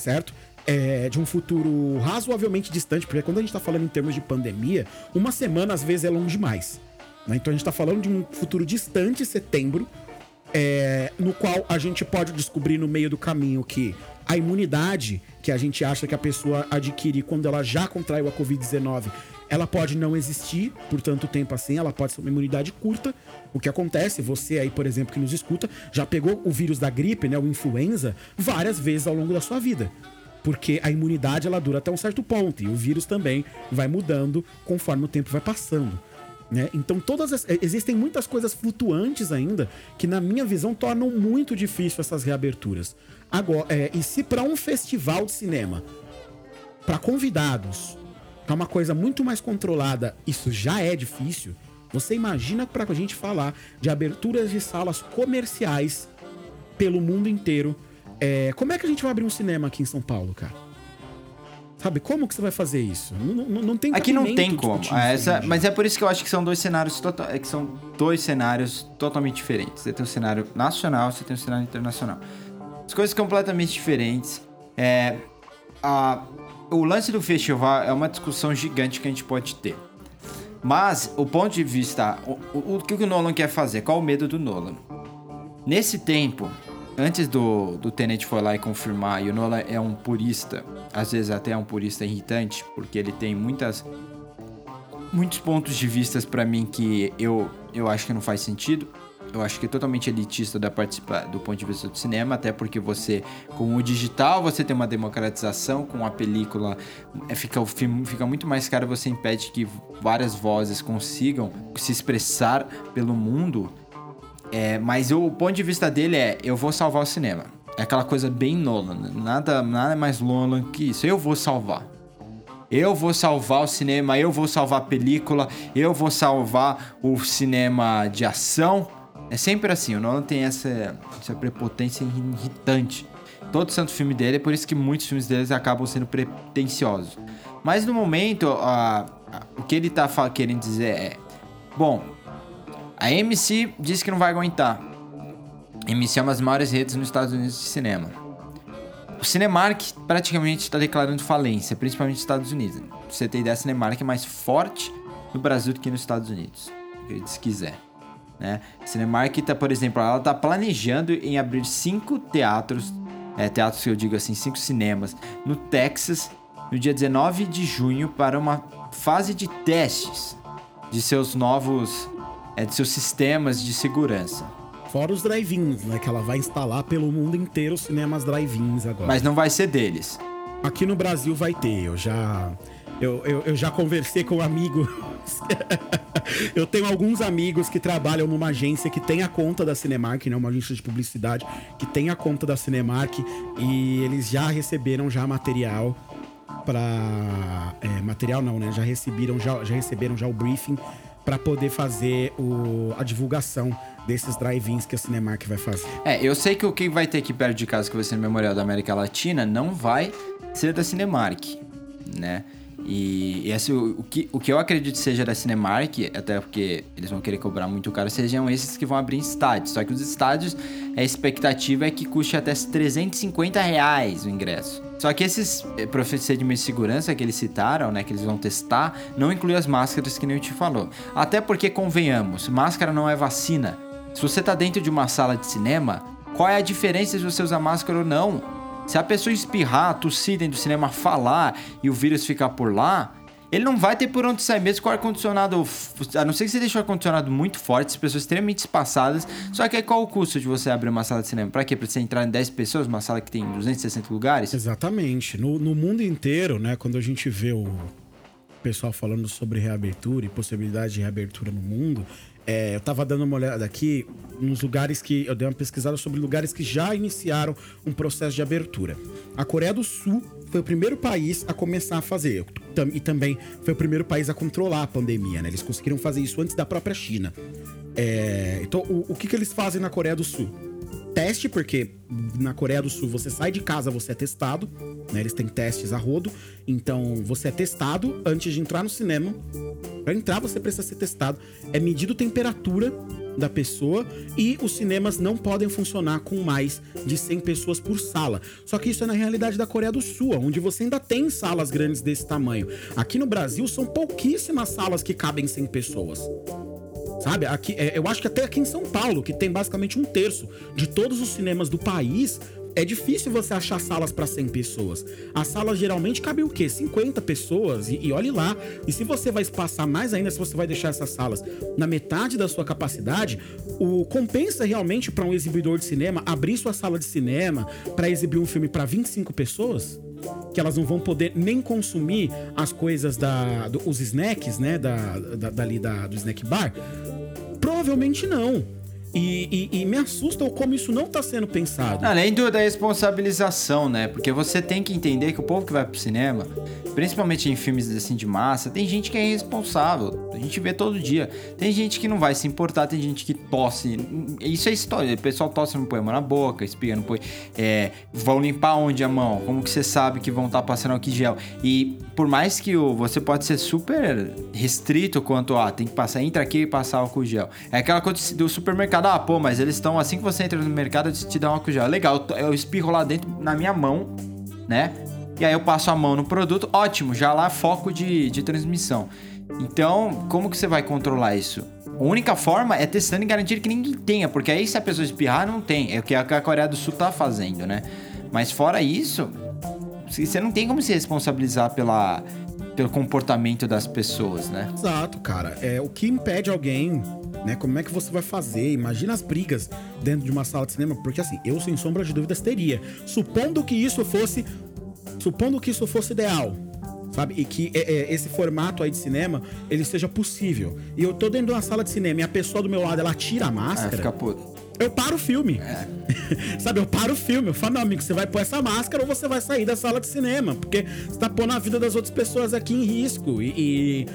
certo? É, de um futuro razoavelmente distante, porque quando a gente tá falando em termos de pandemia, uma semana às vezes é longe demais. né? Então a gente tá falando de um futuro distante, setembro, é, no qual a gente pode descobrir no meio do caminho que a imunidade que a gente acha que a pessoa adquire quando ela já contraiu a Covid-19, ela pode não existir por tanto tempo assim, ela pode ser uma imunidade curta. O que acontece, você aí, por exemplo, que nos escuta, já pegou o vírus da gripe, né, o influenza, várias vezes ao longo da sua vida. Porque a imunidade ela dura até um certo ponto e o vírus também vai mudando conforme o tempo vai passando. Né? Então todas as- existem muitas coisas flutuantes ainda que na minha visão tornam muito difícil essas reaberturas. Agora, é, e se para um festival de cinema, para convidados, é uma coisa muito mais controlada, isso já é difícil. Você imagina para a gente falar de aberturas de salas comerciais pelo mundo inteiro. É, como é que a gente vai abrir um cinema aqui em São Paulo, cara? Sabe, como que você vai fazer isso? Não, não, não tem Aqui não tem como. essa- mas é por isso que eu acho que são dois cenários tota- é que são dois cenários totalmente diferentes. Você tem um cenário nacional, você tem um cenário internacional. As coisas completamente diferentes. É, a- o lance do festival é uma discussão gigante que a gente pode ter. Mas o ponto de vista, o, o- o que o Nolan quer fazer? Qual o medo do Nolan? Nesse tempo, antes do, do Tenet foi lá e confirmar, e o Nolan é um purista, às vezes até é um purista irritante, porque ele tem muitas muitos pontos de vistas pra mim que eu, eu acho que não faz sentido. Eu acho que é totalmente elitista da participar do ponto de vista do cinema, até porque você, com o digital, você tem uma democratização, com a película, é, fica, o filme fica muito mais caro, você impede que várias vozes consigam se expressar pelo mundo. É, mas o ponto de vista dele é: eu vou salvar o cinema. É aquela coisa bem Nolan. Nada, nada mais Nolan que isso. Eu vou salvar. Eu vou salvar o cinema, eu vou salvar a película, eu vou salvar o cinema de ação. É sempre assim, o Nolan tem essa, essa prepotência irritante. Todo santo filme dele, é por isso que muitos filmes deles acabam sendo pretensiosos. Mas no momento, a- a- o que ele tá querendo dizer é: bom, a AMC disse que não vai aguentar. A AMC é uma das maiores redes nos Estados Unidos de cinema. O Cinemark praticamente está declarando falência, principalmente nos Estados Unidos. Pra você ter ideia, a Cinemark é mais forte no Brasil do que nos Estados Unidos. Se quiser. Né? A Cinemark tá, por exemplo, ela tá planejando em abrir cinco teatros, é, teatros que eu digo assim, cinco cinemas, no Texas, no dia 19 de junho, para uma fase de testes de seus novos, é, de seus sistemas de segurança. Fora os drive-ins, né? Que ela vai instalar pelo mundo inteiro os cinemas drive-ins agora. Mas não vai ser deles. Aqui no Brasil vai ter, eu já. Eu, eu, eu já conversei com amigos. [LAUGHS] eu tenho alguns amigos que trabalham numa agência que tem a conta da Cinemark, né? Uma agência de publicidade que tem a conta da Cinemark e eles já receberam já material para material não, né? Já receberam já, já receberam já o briefing para poder fazer o, a divulgação desses drive-ins que a Cinemark vai fazer. É, eu sei que o que vai ter aqui perto de casa, que vai ser no Memorial da América Latina, não vai ser da Cinemark, né? E, esse, o, o que, o que eu acredito seja da Cinemark, até porque eles vão querer cobrar muito caro, sejam esses que vão abrir em estádios. Só que os estádios, a expectativa é que custe até 350 reais o ingresso. Só que esses eh, procedimentos de segurança que eles citaram, né, que eles vão testar, não inclui as máscaras que nem eu te falou. Até porque, convenhamos, máscara não é vacina. Se você tá dentro de uma sala de cinema, qual é a diferença se você usar máscara ou não? Se a pessoa espirrar, tossir dentro do cinema, falar e o vírus ficar por lá, ele não vai ter por onde sair mesmo com o ar-condicionado. A não ser que você deixe o ar-condicionado muito forte, as pessoas extremamente espaçadas. Só que aí qual o custo de você abrir uma sala de cinema? Pra quê? Pra você entrar em 10 pessoas, uma sala que tem 260 lugares? Exatamente. No, no mundo inteiro, né, quando a gente vê o pessoal falando sobre reabertura e possibilidade de reabertura no mundo, é, eu tava dando uma olhada aqui nos lugares que. Eu dei uma pesquisada sobre lugares que já iniciaram um processo de abertura. A Coreia do Sul foi o primeiro país a começar a fazer. E também foi o primeiro país a controlar a pandemia, né? Eles conseguiram fazer isso antes da própria China. É, então, o, o que, que eles fazem na Coreia do Sul? Teste, porque na Coreia do Sul você sai de casa, você é testado, né? Eles têm testes a rodo, então você é testado antes de entrar no cinema. Pra entrar, você precisa ser testado. É medido temperatura da pessoa e os cinemas não podem funcionar com mais de 100 pessoas por sala. Só que isso é na realidade da Coreia do Sul, onde você ainda tem salas grandes desse tamanho. Aqui no Brasil são pouquíssimas salas que cabem 100 pessoas. Sabe? Aqui, é, eu acho que até aqui em São Paulo, que tem basicamente um terço de todos os cinemas do país, é difícil você achar salas para 100 pessoas. As salas geralmente cabem o quê? 50 pessoas. E, e olhe lá. E se você vai espaçar mais ainda, se você vai deixar essas salas na metade da sua capacidade, o compensa realmente para um exibidor de cinema abrir sua sala de cinema para exibir um filme para 25 pessoas? Que elas não vão poder nem consumir as coisas da do- os snacks, né, da, da dali da, do snack bar? Provavelmente não. E, e- e me assusta como isso não tá sendo pensado. Além do, da responsabilização, né? Porque você tem que entender que o povo que vai pro cinema, principalmente em filmes assim de massa, tem gente que é irresponsável. A gente vê todo dia. Tem gente que não vai se importar, tem gente que tosse. Isso é história. O pessoal tosse não põe a mão na boca, espirra, não põe. É, vão limpar onde a mão? Como que você sabe que vão estar passando álcool em gel? E por mais que o, você pode ser super restrito quanto a tem que passar, entra aqui e passar álcool gel. É aquela coisa do supermercado, ah, pô, mas eles estão assim que você entra no mercado, eles te dão álcool gel. Legal, eu espirro lá dentro na minha mão, né? E aí eu passo a mão no produto, ótimo, já lá foco de, de transmissão. Então, como que você vai controlar isso? A única forma é testando e garantir que ninguém tenha, porque aí se a pessoa espirrar, não tem. É o que a Coreia do Sul tá fazendo, né? Mas fora isso, você não tem como se responsabilizar pela, pelo comportamento das pessoas, né? Exato, cara. É o que impede alguém, né? Como é que você vai fazer? Imagina as brigas dentro de uma sala de cinema, porque assim, eu sem sombra de dúvidas teria. Supondo que isso fosse, supondo que isso fosse ideal, sabe? E que é, é, esse formato aí de cinema ele seja possível. E eu tô dentro de uma sala de cinema e a pessoa do meu lado ela tira a Ah, máscara. fica puto. eu paro o filme. É. [LAUGHS] Sabe, eu paro o filme. Eu falo, não, amigo, você vai pôr essa máscara ou você vai sair da sala de cinema. Porque você tá pondo a vida das outras pessoas aqui em risco. E, e,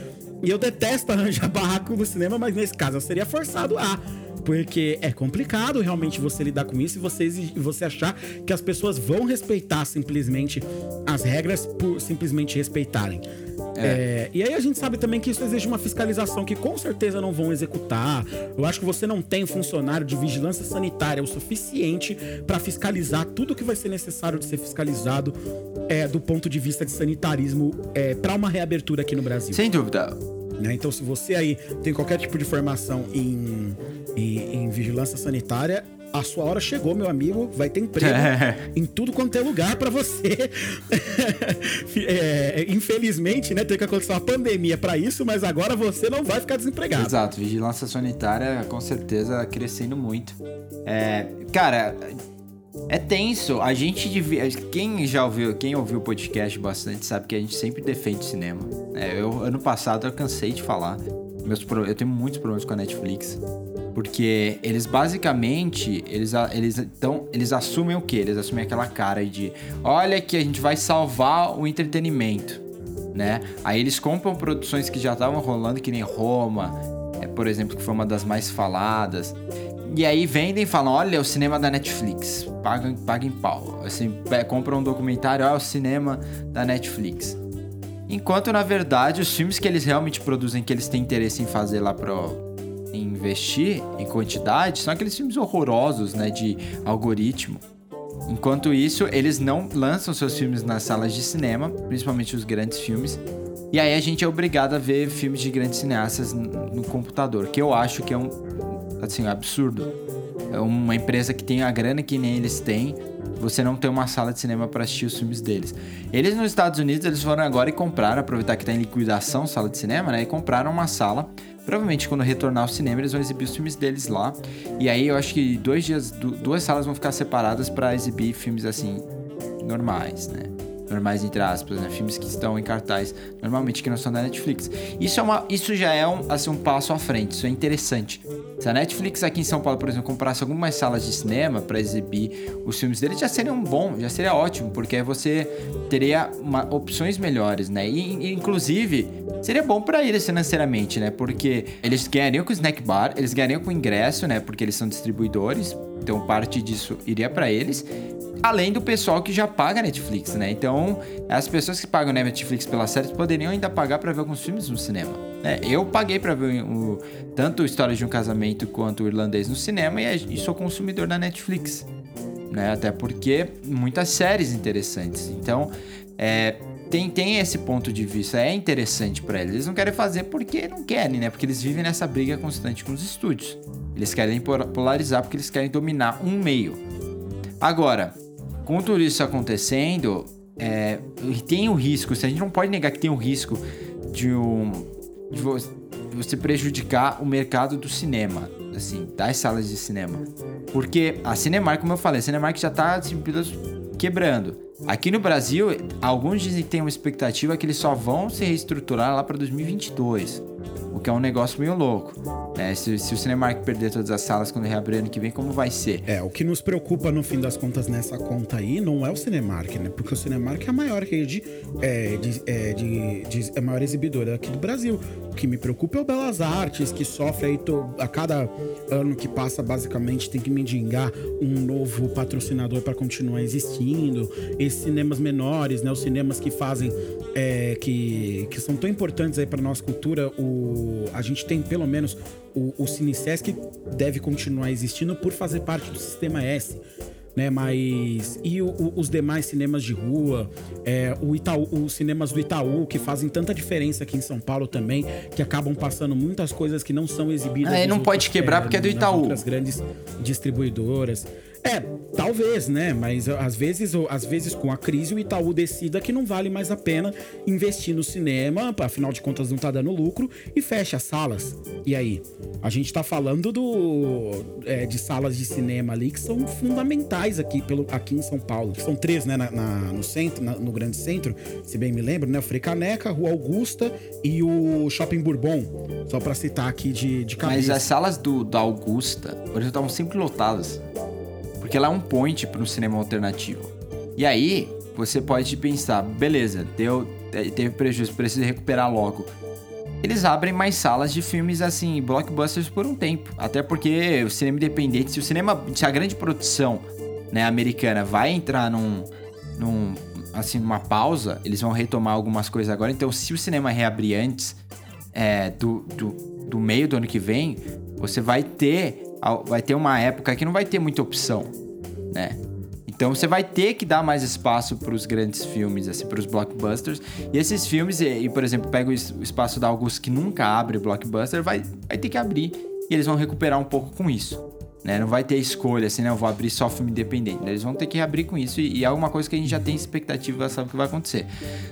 e eu detesto arranjar [LAUGHS] barraco no cinema, mas nesse caso eu seria forçado a. Porque é complicado realmente você lidar com isso e você, você achar que as pessoas vão respeitar simplesmente as regras por simplesmente respeitarem. É, e aí a gente sabe também que isso exige uma fiscalização que com certeza não vão executar. Eu acho que você não tem funcionário de vigilância sanitária o suficiente para fiscalizar tudo que vai ser necessário de ser fiscalizado é, do ponto de vista de sanitarismo é, para uma reabertura aqui no Brasil Sem dúvida. né? Então, se você aí tem qualquer tipo de formação em, em, em vigilância sanitária, a sua hora chegou, meu amigo. Vai ter emprego É. em tudo quanto é lugar pra você. [LAUGHS] É, infelizmente, né, tem que acontecer uma pandemia pra isso, mas agora você não vai ficar desempregado. Exato, vigilância sanitária com certeza crescendo muito. É, cara, é tenso. A gente devia. Quem já ouviu, quem ouviu o podcast bastante sabe que a gente sempre defende o cinema. É, eu, ano passado eu cansei de falar. Meus, pro- eu tenho muitos problemas com a Netflix. Porque eles basicamente, eles, eles, então, eles assumem o quê? Eles assumem aquela cara de olha que a gente vai salvar o entretenimento né? Aí eles compram produções que já estavam rolando, que nem Roma, é, por exemplo, que foi uma das mais faladas. E aí vendem e falam: olha, é o cinema da Netflix, pagam, pagam pau. Assim, compram um documentário, ó, é o cinema da Netflix. Enquanto, na verdade, os filmes que eles realmente produzem, que eles têm interesse em fazer lá pro investir em quantidade, são aqueles filmes horrorosos, né, de algoritmo. Enquanto isso, eles não lançam seus filmes nas salas de cinema, principalmente os grandes filmes. E aí a gente é obrigado a ver filmes de grandes cineastas no computador, que eu acho que é um assim, um absurdo. É uma empresa que tem a grana que nem eles têm, você não tem uma sala de cinema para assistir os filmes deles. Eles nos Estados Unidos, eles foram agora e compraram, aproveitar que tá em liquidação sala de cinema, né? E compraram uma sala. Provavelmente quando retornar ao cinema, eles vão exibir os filmes deles lá. E aí eu acho que dois dias, du- duas salas vão ficar separadas para exibir filmes assim normais, né? Normais entre aspas, né? Filmes que estão em cartaz normalmente que não são da Netflix. Isso, é uma, isso já é um, assim, um passo à frente, isso é interessante. Se a Netflix aqui em São Paulo, por exemplo, comprasse algumas salas de cinema para exibir os filmes deles, já seria um bom, já seria ótimo, porque você teria uma- opções melhores, né? E, inclusive, seria bom para eles financeiramente, né? Porque eles ganhariam com o snack bar, eles ganhariam com o ingresso, né? Porque eles são distribuidores, então parte disso iria para eles. Além do pessoal que já paga Netflix, né? Então, as pessoas que pagam Netflix pelas séries poderiam ainda pagar para ver alguns filmes no cinema. né? Eu paguei para ver o, tanto História de um Casamento quanto o Irlandês no cinema e, e sou consumidor da Netflix. Né? Até porque muitas séries interessantes. Então, é, tem, tem esse ponto de vista. É interessante para eles. Eles não querem fazer porque não querem, né? Porque eles vivem nessa briga constante com os estúdios. Eles querem polarizar porque eles querem dominar um meio. Agora, com tudo isso acontecendo, é, tem o risco, se a gente não pode negar que tem o risco de, um, de vo- de você prejudicar o mercado do cinema, assim, das salas de cinema. Porque a Cinemark, como eu falei, a Cinemark já tá assim, quebrando. Aqui no Brasil, alguns dizem que tem uma expectativa que eles só vão se reestruturar lá para 2022. O que é um negócio meio louco. Né? Se, se o Cinemark perder todas as salas quando reabrir ano que vem, como vai ser? É, o que nos preocupa no fim das contas nessa conta aí não é o Cinemark, né? Porque o Cinemark é a maior rede, é, de, é, de, de- é a maior exibidora aqui do Brasil. Que me preocupa é o Belas Artes, que sofre aí a cada ano que passa, basicamente, tem que mendigar um novo patrocinador para continuar existindo. Esses cinemas menores, né? Os cinemas que fazem, é, que, que são tão importantes aí para nossa cultura. O, a gente tem pelo menos o, o Cinesesc deve continuar existindo por fazer parte do sistema S. Né, mas e o- o- os demais cinemas de rua, é, o Itaú, os cinemas do Itaú que fazem tanta diferença aqui em São Paulo também, que acabam passando muitas coisas que não são exibidas. Nos não pode quebrar porque é do Itaú. outras grandes distribuidoras. É, talvez, né? Mas às vezes, às vezes com a crise o Itaú decida que não vale mais a pena investir no cinema, afinal de contas não tá dando lucro, e fecha as salas. E aí? A gente tá falando do, é, de salas de cinema ali que são fundamentais aqui, pelo, aqui em São Paulo. São três, né? Na, na- no centro, na- no grande centro, se bem me lembro, né? O Frei Caneca, Rua Augusta e o Shopping Bourbon. Só pra citar aqui de, de cabeça. Mas as salas do, da Augusta, hoje estavam sempre lotadas. Porque lá é um point para um cinema alternativo. E aí, você pode pensar, beleza, deu, te- teve prejuízo, precisa recuperar logo. Eles abrem mais salas de filmes assim, blockbusters por um tempo. Até porque o cinema independente, se o cinema, se a grande produção né, americana vai entrar num, num assim, numa pausa, eles vão retomar algumas coisas agora. Então, se o cinema reabrir antes é, do, do, do meio do ano que vem, você vai ter vai ter uma época que não vai ter muita opção, né? Então você vai ter que dar mais espaço para os grandes filmes, assim, para os blockbusters. E esses filmes, e, e, por exemplo, pega o es- o espaço da Augusto que nunca abre blockbuster, vai, vai ter que abrir. E eles vão recuperar um pouco com isso. Né? Não vai ter escolha, assim, né? Eu vou abrir só filme independente. Eles vão ter que abrir com isso e, e é alguma coisa que a gente já tem expectativa, sabe o que vai acontecer.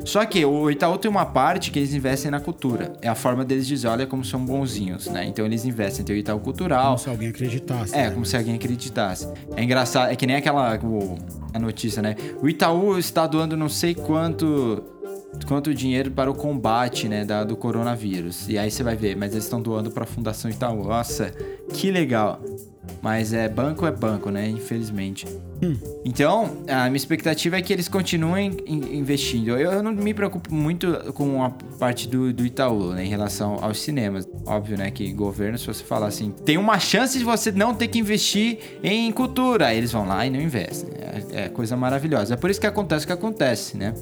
Só que o Itaú tem uma parte que eles investem na cultura. É a forma deles dizer, olha como são bonzinhos, né? Então eles investem. Tem o Itaú Cultural, Como se alguém acreditasse. é, né? como se alguém acreditasse. É engraçado, é que nem aquela o- a notícia, né? O Itaú está doando não sei quanto quanto dinheiro para o combate, né, da, do coronavírus. E aí você vai ver, mas eles estão doando para a Fundação Itaú. Nossa, que legal. Mas é banco é banco, né? Infelizmente. Então, a minha expectativa é que eles continuem in- investindo. Eu, eu não me preocupo muito com a parte do, do Itaú, né, em relação aos cinemas. Óbvio, né, que governo, se você falar assim, tem uma chance de você não ter que investir em cultura. Aí eles vão lá e não investem. É, é coisa maravilhosa. É por isso que acontece o que acontece, né?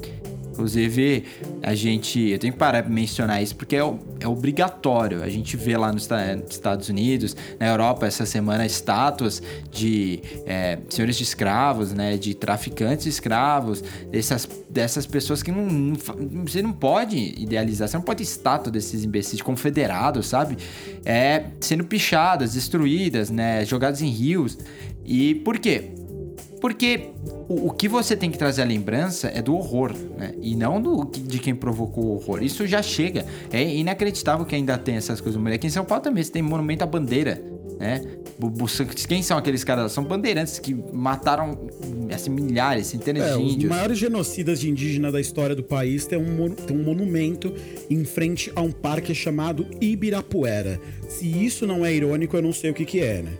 Inclusive, a gente. Eu tenho que parar de mencionar isso porque é, é obrigatório. A gente vê lá nos Esta- nos Estados Unidos, na Europa, essa semana, estátuas de é, senhores de escravos, né? De traficantes de escravos, dessas, dessas pessoas que não, não Você não pode idealizar, você não pode ter estátua desses imbecis de confederados, sabe? É, sendo pichadas, destruídas, né? Jogadas em rios. E por quê? Porque o, o que você tem que trazer à lembrança é do horror, né? E não do, de quem provocou o horror. Isso já chega. É inacreditável que ainda tem essas coisas. Aqui em São Paulo também você tem monumento à bandeira, né? Quem são aqueles caras? São bandeirantes que mataram assim, milhares, centenas É, de os índios. maiores genocidas de indígena da história do país tem um, tem um monumento em frente a um parque chamado Ibirapuera. Se isso não é irônico, eu não sei o que que é, né?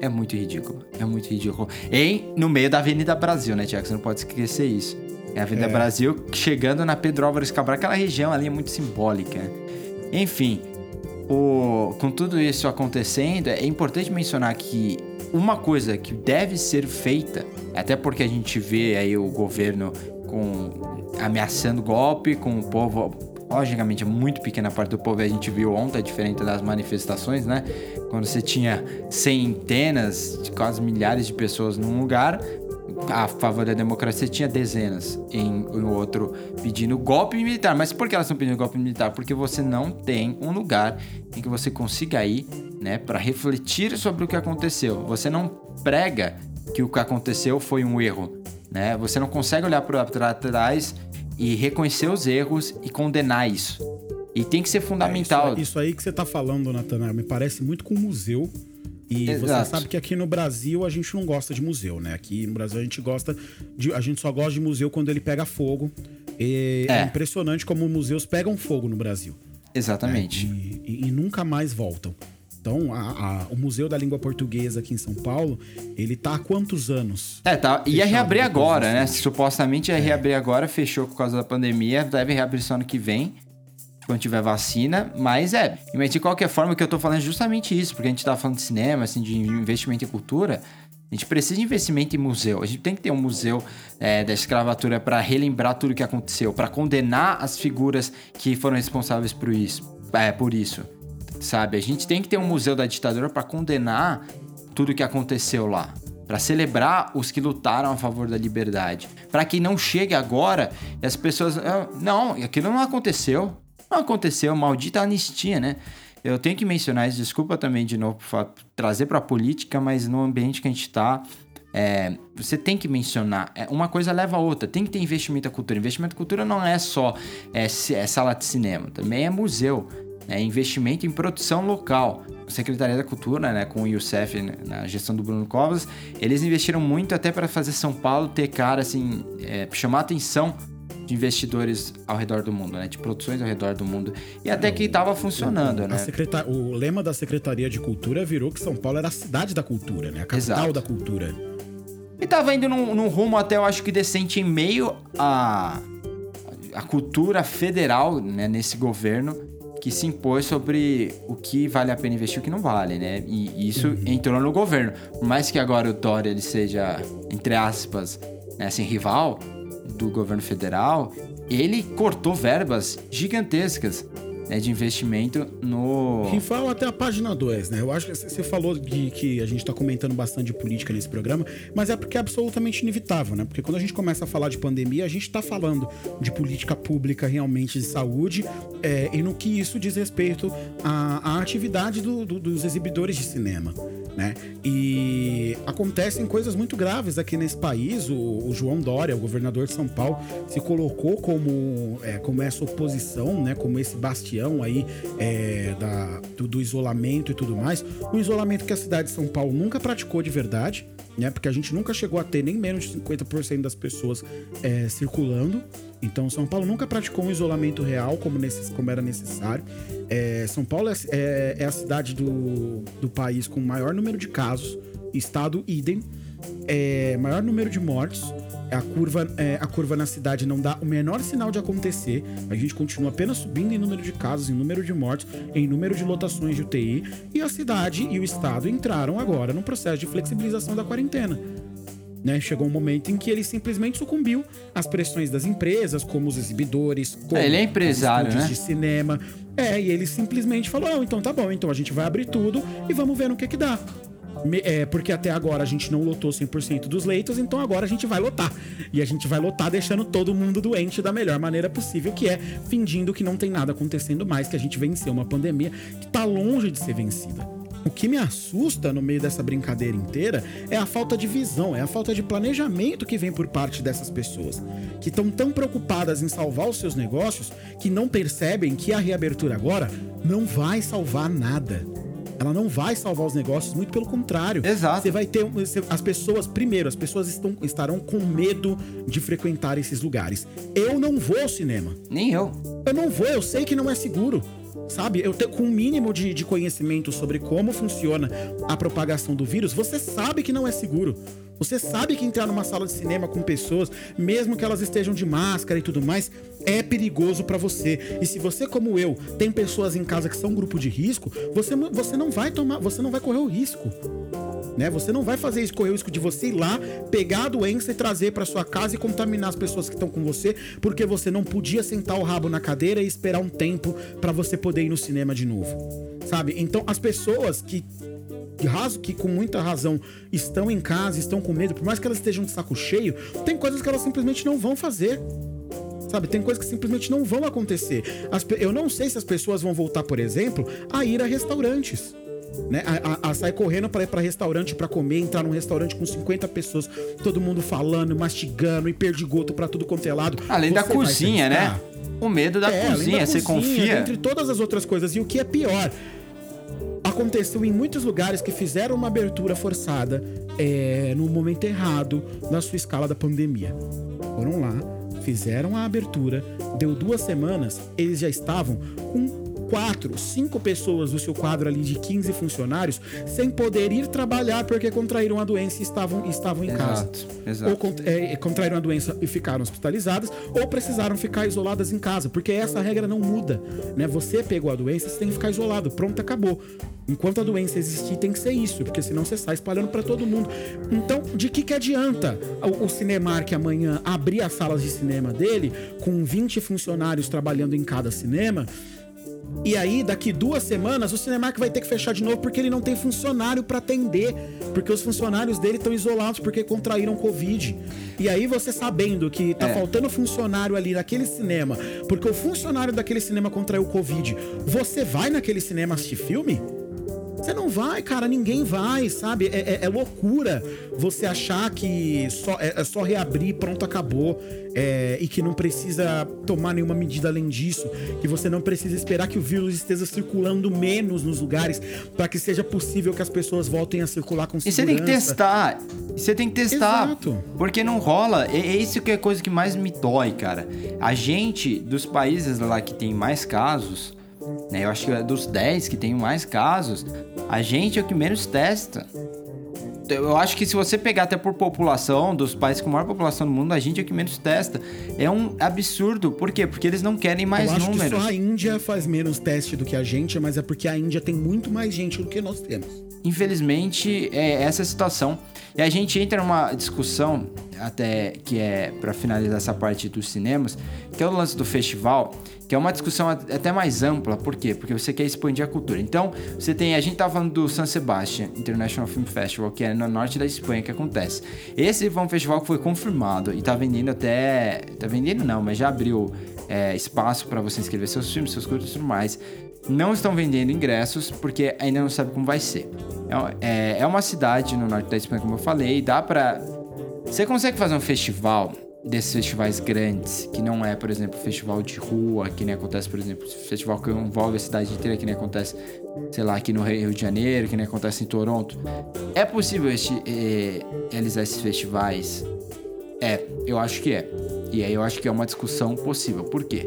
É muito ridículo. É muito ridículo. Em, no meio da Avenida Brasil, né, Tiago? Você não pode esquecer isso. É a Avenida Brasil chegando na Pedro Álvares Cabral. Aquela região ali é muito simbólica. Enfim, o, com tudo isso acontecendo, é importante mencionar que uma coisa que deve ser feita, até porque a gente vê aí o governo com ameaçando golpe com o povo, logicamente é muito pequena parte do povo, a gente viu ontem, diferente das manifestações, né? Quando você tinha centenas, quase milhares de pessoas num lugar, a favor da democracia tinha dezenas em, em outro pedindo golpe militar. Mas por que elas estão pedindo golpe militar? Porque você não tem um lugar em que você consiga ir, né, para refletir sobre o que aconteceu. Você não prega que o que aconteceu foi um erro, né? Você não consegue olhar para trás e reconhecer os erros e condenar isso. E tem que ser fundamental. É, Isso, isso aí que você tá falando, Natanael, me parece muito com museu. E Exato. você sabe que aqui no Brasil a gente não gosta de museu, né? Aqui no Brasil a gente gosta de. A gente só gosta de museu quando ele pega fogo. E é, É. impressionante como museus pegam fogo no Brasil. Exatamente. E, e- e nunca mais voltam. Então, a- a- o Museu da Língua Portuguesa aqui em São Paulo, ele tá há quantos anos? É, tá. Ia Fechado reabrir agora, né? Supostamente ia reabrir agora, fechou por causa da pandemia, deve reabrir só ano que vem, quando tiver vacina. Mas é, mas de qualquer forma, o que eu tô falando é justamente isso, porque a gente tá falando de cinema, assim, de investimento em cultura. A gente precisa de investimento em museu. A gente tem que ter um museu é, da escravatura para relembrar tudo o que aconteceu, para condenar as figuras que foram responsáveis por isso. É, por isso sabe? A gente tem que ter um museu da ditadura para condenar tudo que aconteceu lá, para celebrar os que lutaram a favor da liberdade, para que não chegue agora e as pessoas "Ah, não, aquilo não aconteceu, não aconteceu, maldita anistia, né? Eu tenho que mencionar isso, desculpa também de novo por trazer para a política, mas no ambiente que a gente tá, é, você tem que mencionar. É, uma coisa leva a outra. Tem que ter investimento em cultura. Investimento em cultura não é só é, é sala de cinema, também é museu. É investimento em produção local. A Secretaria da Cultura, né, com o Youssef né, na gestão do Bruno Covas, eles investiram muito até para fazer São Paulo ter cara, assim, é, chamar atenção de investidores ao redor do mundo, né, de produções ao redor do mundo. E até que estava funcionando, A né? secreta- O lema da Secretaria de Cultura virou que São Paulo era a cidade da cultura, né? A capital Exato. da cultura. E tava indo num, num rumo até, eu acho que decente, em meio à a, cultura federal, né, nesse governo, que se impôs sobre o que vale a pena investir e o que não vale, né? E, e isso Uhum. entrou no governo. Por mais que agora o Dória ele seja, entre aspas, né, assim, rival do governo federal, ele cortou verbas gigantescas né, de investimento no... Rival até a página 2, né? Eu acho que você falou de que a gente tá comentando bastante de política nesse programa, mas é porque é absolutamente inevitável, né? Porque quando a gente começa a falar de pandemia, a gente tá falando de política pública realmente de saúde é, e no que isso diz respeito à, à atividade do- do- dos exibidores de cinema. Né? E acontecem coisas muito graves aqui nesse país. O, o João Dória, o governador de São Paulo, se colocou como, é, como essa oposição, né? Como esse bastião aí é, da, do, do isolamento e tudo mais. Um isolamento que a cidade de São Paulo nunca praticou de verdade, né? Porque a gente nunca chegou a ter nem menos de 50% das pessoas é, circulando. Então, São Paulo nunca praticou um isolamento real como, como era necessário. É, São Paulo é, é- é a cidade do, do país com o maior número de casos, estado idem, é, maior número de mortes. A curva, é, a curva na cidade não dá o menor sinal de acontecer. A gente continua apenas subindo em número de casos, em número de mortes, em número de lotações de UTI. E a cidade e o estado entraram agora no processo de flexibilização da quarentena né? Chegou um momento em que ele simplesmente sucumbiu às pressões das empresas, como os exibidores, como É, ele é os empresário, né? de cinema. É, e ele simplesmente falou: "Ah, então tá bom, então a gente vai abrir tudo e vamos ver no que que dá. É, porque até agora a gente não lotou 100% dos leitos, então agora a gente vai lotar. E a gente vai lotar deixando todo mundo doente da melhor maneira possível, que é fingindo que não tem nada acontecendo mais, que a gente venceu uma pandemia que tá longe de ser vencida. O que me assusta no meio dessa brincadeira inteira é a falta de visão, é a falta de planejamento que vem por parte dessas pessoas, que estão tão preocupadas em salvar os seus negócios que não percebem que a reabertura agora não vai salvar nada. Ela não vai salvar os negócios, muito pelo contrário. Exato. Você vai ter. você- As pessoas, primeiro, as pessoas estão, estarão com medo de frequentar esses lugares. Eu não vou ao cinema. Nem eu. Eu não vou, eu sei que não é seguro. Sabe? Eu tenho com um mínimo de, de conhecimento sobre como funciona a propagação do vírus, você sabe que não é seguro. Você sabe que entrar numa sala de cinema com pessoas, mesmo que elas estejam de máscara e tudo mais, é perigoso pra você. E se você, como eu, tem pessoas em casa que são grupo de risco, você, você não vai tomar, você não vai correr o risco né? Você não vai fazer isso, correr o risco de você ir lá, pegar a doença e trazer para sua casa e contaminar as pessoas que estão com você, porque você não podia sentar o rabo na cadeira e esperar um tempo para você poder ir no cinema de novo. Sabe? Então, as pessoas que que, com muita razão estão em casa, estão com medo, por mais que elas estejam de saco cheio, tem coisas que elas simplesmente não vão fazer. Sabe, tem coisas que simplesmente não vão acontecer. As eu não sei se as pessoas vão voltar, por exemplo, a ir a restaurantes. Né? A, a- a sair correndo para ir para restaurante para comer, entrar num restaurante com 50 pessoas, todo mundo falando, mastigando e perdigoto para tudo quanto é lado. Além da Você se cozinha, né? O medo da É, cozinha, da você cozinha, confia? Entre todas as outras coisas. E o que é pior, aconteceu em muitos lugares que fizeram uma abertura forçada é, no momento errado na sua escala da pandemia. Foram lá, fizeram a abertura, deu duas semanas, eles já estavam com quatro, cinco pessoas do seu quadro ali de 15 funcionários sem poder ir trabalhar porque contraíram a doença e estavam, estavam em casa Exato, exato. ou é, contraíram a doença e ficaram hospitalizadas, ou precisaram ficar isoladas em casa, porque essa regra não muda, né? Você pegou a doença, você tem que ficar isolado, pronto, acabou. Enquanto a doença existir, tem que ser isso, porque senão você sai espalhando para todo mundo. Então, de que que adianta o, o Cinemark amanhã abrir as salas de cinema dele com 20 funcionários trabalhando em cada cinema? E aí, daqui duas semanas, o Cinemark vai ter que fechar de novo porque ele não tem funcionário pra atender. Porque os funcionários dele estão isolados porque contraíram Covid. E aí, você sabendo que tá É. faltando funcionário ali naquele cinema, porque o funcionário daquele cinema contraiu Covid, você vai naquele cinema assistir filme? Você não vai, cara, ninguém vai, sabe? É, é- é loucura você achar que só, é, é só reabrir, pronto, acabou. é, e que não precisa tomar nenhuma medida além disso. Que você não precisa esperar que o vírus esteja circulando menos nos lugares para que seja possível que as pessoas voltem a circular com E você segurança. tem que testar. Você tem que testar. Exato. Porque não rola. É, é isso que é a coisa que mais me dói, cara. A gente, dos países lá que tem mais casos, né? Eu acho que é dos 10 que tem mais casos, a gente é o que menos testa. Eu acho que se você pegar até por população, dos países com maior população do mundo, a gente é o que menos testa. É um absurdo. Por quê? Porque eles não querem mais Eu acho números. que só a Índia faz menos teste do que a gente, mas é porque a Índia tem muito mais gente do que nós temos. Infelizmente, é essa a situação. E a gente entra numa discussão, até que é para finalizar essa parte dos cinemas, que é o lance do festival, que é uma discussão at- até mais ampla. Por quê? Porque você quer expandir a cultura. Então, você tem. A gente tá falando do San Sebastian International Film Festival, que é no norte da Espanha que acontece. Esse foi um festival que foi confirmado e tá vendendo até. Tá vendendo não, mas já abriu é, espaço para você inscrever seus filmes, seus cursos e tudo mais. Não estão vendendo ingressos porque ainda não sabe como vai ser. É, é, é uma cidade no norte da Espanha, como eu falei, dá pra. Você consegue fazer um festival desses festivais grandes, que não é, por exemplo, festival de rua, que nem acontece, por exemplo, festival que envolve a cidade inteira, que nem acontece, sei lá, aqui no Rio de Janeiro, que nem acontece em Toronto. É possível este, eh, realizar esses festivais? É, eu acho que é. E aí eu acho que é uma discussão possível. Por quê?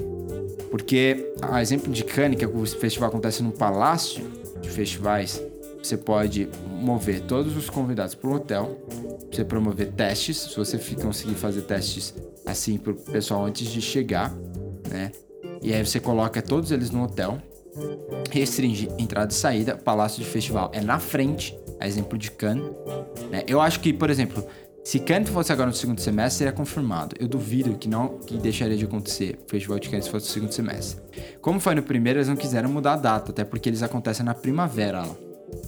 Porque, a exemplo de Cannes, que o festival acontece num palácio de festivais, você pode mover todos os convidados para um hotel, você promover testes, se você conseguir fazer testes assim pro pessoal antes de chegar, né? E aí você coloca todos eles no hotel, restringe entrada e saída, palácio de festival é na frente, a exemplo de Cannes, né? Eu acho que, por exemplo, se Cannes fosse agora no segundo semestre, seria confirmado. Eu duvido que não que deixaria de acontecer o Festival de Cannes se fosse no segundo semestre. Como foi no primeiro, eles não quiseram mudar a data, até porque eles acontecem na primavera lá,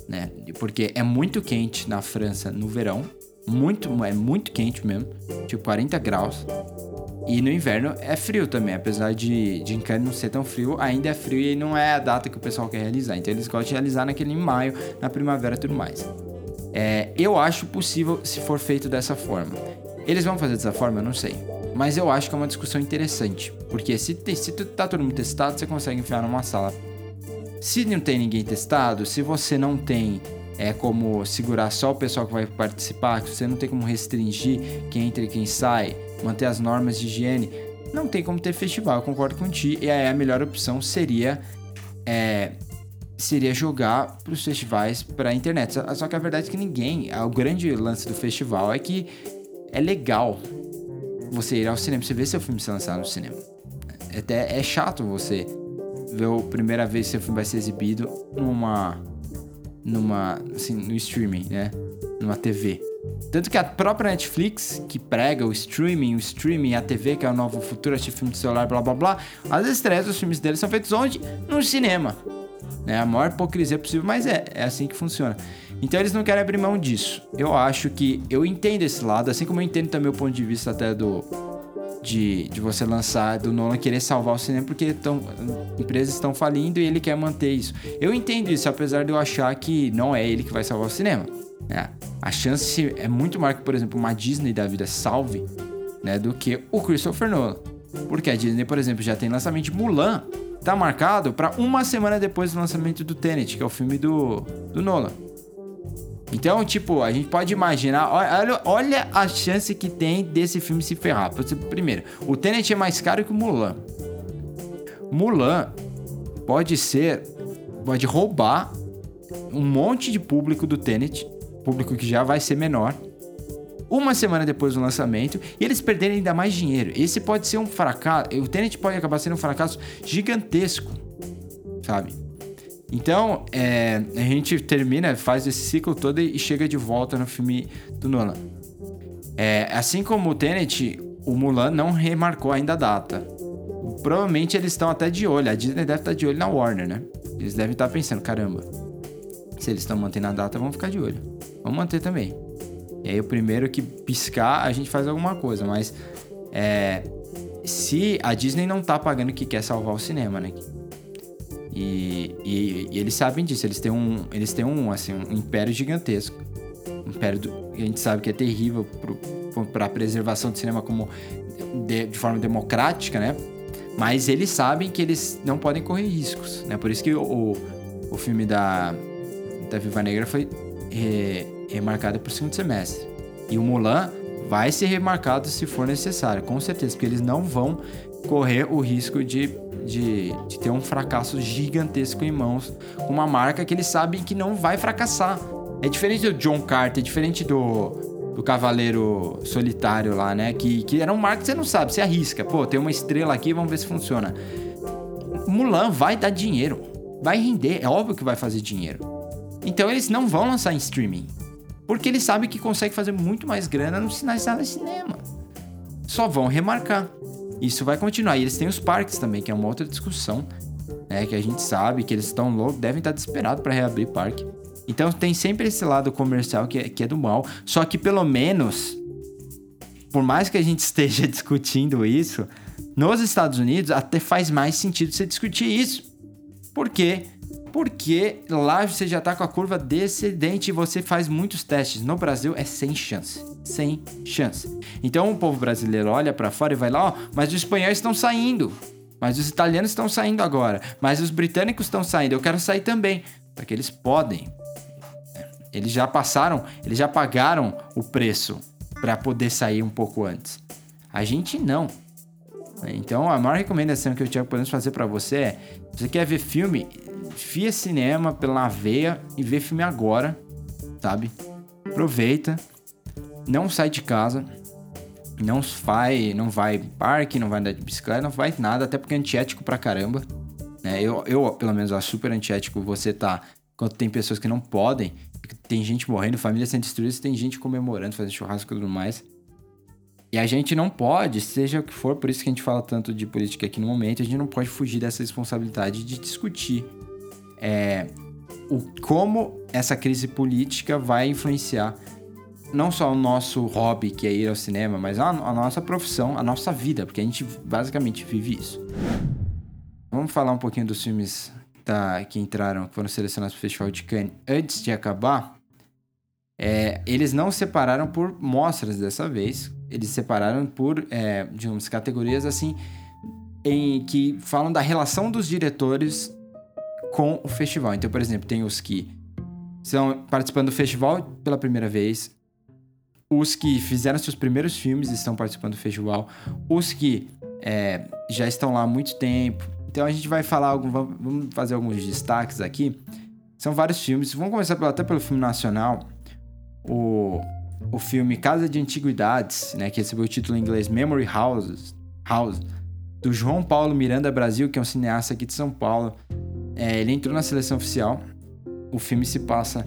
né? Porque é muito quente na França no verão, muito, é muito quente mesmo, tipo 40 graus. E no inverno é frio também, apesar de, de Cannes não ser tão frio, ainda é frio e não é a data que o pessoal quer realizar. Então eles gostam de realizar naquele maio, na primavera e tudo mais. É, eu acho possível se for feito dessa forma. Eles vão fazer dessa forma? Eu não sei. Mas eu acho que é uma discussão interessante. Porque se, te- se tá todo mundo testado, você consegue enfiar numa sala. Se não tem ninguém testado, se você não tem é, como segurar só o pessoal que vai participar, se você não tem como restringir quem entra e quem sai, manter as normas de higiene, não tem como ter festival, eu concordo contigo. E aí a melhor opção seria é, seria jogar para os festivais para internet. Só, que a verdade é que ninguém, o grande lance do festival é que é legal você ir ao cinema, você ver seu filme ser lançado no cinema. Até é chato você ver a primeira vez que seu filme vai ser exibido numa numa assim, no streaming, né? Numa TV. Tanto que a própria Netflix, que prega o streaming, o streaming, a TV, que é o novo futuro, assistir filme de celular, blá blá blá, as estreias dos filmes deles são feitos onde? No cinema. É a maior hipocrisia possível, mas é, é assim que funciona. Então eles não querem abrir mão disso. Eu acho que eu entendo esse lado, assim como eu entendo também o ponto de vista até do de, de você lançar, do Nolan querer salvar o cinema porque tão, empresas estão falindo e ele quer manter isso. Eu entendo isso, apesar de eu achar que não é ele que vai salvar o cinema. né? A chance é muito maior que, por exemplo, uma Disney da vida salve né, do que o Christopher Nolan. Porque a Disney, por exemplo, já tem lançamento de Mulan, tá marcado para uma semana depois do lançamento do Tenet, que é o filme do, do Nolan. Então, tipo, a gente pode imaginar, olha, olha a chance que tem desse filme se ferrar. Primeiro, o Tenet é mais caro que o Mulan. Mulan pode ser, pode roubar um monte de público do Tenet, público que já vai ser menor, uma semana depois do lançamento, e eles perderem ainda mais dinheiro. Esse pode ser um fracasso, o Tenet pode acabar sendo um fracasso gigantesco, sabe? Então, é, a gente termina, faz esse ciclo todo e chega de volta no filme do Nolan. É, assim como o Tenet, o Mulan não remarcou ainda a data. Provavelmente eles estão até de olho, a Disney deve estar de olho na Warner, né? Eles devem estar pensando, caramba, se eles estão mantendo a data, vamos ficar de olho. Vamos manter também. E aí o primeiro que piscar, a gente faz alguma coisa, mas é, se a Disney não tá pagando que quer salvar o cinema, né? E, e- e eles sabem disso, eles têm um, eles têm um, assim, um império gigantesco. Um império do- que a gente sabe que é terrível para a preservação do cinema como de, de forma democrática, né? Mas eles sabem que eles não podem correr riscos, né? Por isso que o, o, filme da, da Viva Negra foi remarcado para o segundo semestre. E o Mulan vai ser remarcado se for necessário, com certeza, porque eles não vão correr o risco de, de, de ter um fracasso gigantesco em mãos com uma marca que eles sabem que não vai fracassar. É diferente do John Carter, é diferente do, do Cavaleiro Solitário lá, né? Que, que era um marca que você não sabe, você arrisca. Pô, tem uma estrela aqui, vamos ver se funciona. Mulan vai dar dinheiro, vai render, é óbvio que vai fazer dinheiro. Então eles não vão lançar em streaming. Porque eles sabem que consegue fazer muito mais grana no na sala de cinema. Só vão remarcar. Isso vai continuar. E eles têm os parques também, que é uma outra discussão. Né, que a gente sabe que eles estão loucos, devem estar desesperados para reabrir parque. Então tem sempre esse lado comercial que é, que é do mal. Só que pelo menos, por mais que a gente esteja [LAUGHS] discutindo isso, nos Estados Unidos até faz mais sentido você discutir isso. Por quê? Porque lá você já tá com a curva descendente e você faz muitos testes. No Brasil é sem chance. Sem chance. Então o povo brasileiro olha pra fora e vai lá, ó, mas os espanhóis estão saindo. Mas os italianos estão saindo agora. Mas os britânicos estão saindo. Eu quero sair também. Porque eles podem. Eles já passaram, eles já pagaram o preço pra poder sair um pouco antes. A gente não. Então, a maior recomendação que eu tinha podemos fazer pra você é: se você quer ver filme, fia cinema pela veia e vê filme agora, sabe? Aproveita, não sai de casa, não vai, não vai parque, não vai andar de bicicleta, não vai nada, até porque é antiético pra caramba. Né? Eu, eu, pelo menos, acho super antiético você tá. Quando tem pessoas que não podem, tem gente morrendo, famílias sendo destruídas, tem gente comemorando, fazendo churrasco e tudo mais. E a gente não pode, seja o que for, por isso que a gente fala tanto de política aqui no momento, a gente não pode fugir dessa responsabilidade de discutir é, o, como essa crise política vai influenciar não só o nosso hobby, que é ir ao cinema, mas a, a nossa profissão, a nossa vida, porque a gente basicamente vive isso. Vamos falar um pouquinho dos filmes que entraram, que foram selecionados para o Festival de Cannes antes de acabar. É, eles não separaram por mostras dessa vez, eles separaram por, é, digamos, categorias assim, em que falam da relação dos diretores com o festival. Então, por exemplo, tem os que estão participando do festival pela primeira vez, os que fizeram seus primeiros filmes estão participando do festival, os que é, já estão lá há muito tempo. Então a gente vai falar, algum, vamos fazer alguns destaques aqui. São vários filmes. Vamos começar até pelo filme nacional. O, o filme Casa de Antiguidades, né, que recebeu o título em inglês Memory Houses, House, do João Paulo Miranda Brasil, que é um cineasta aqui de São Paulo. É, ele entrou na seleção oficial. O filme se passa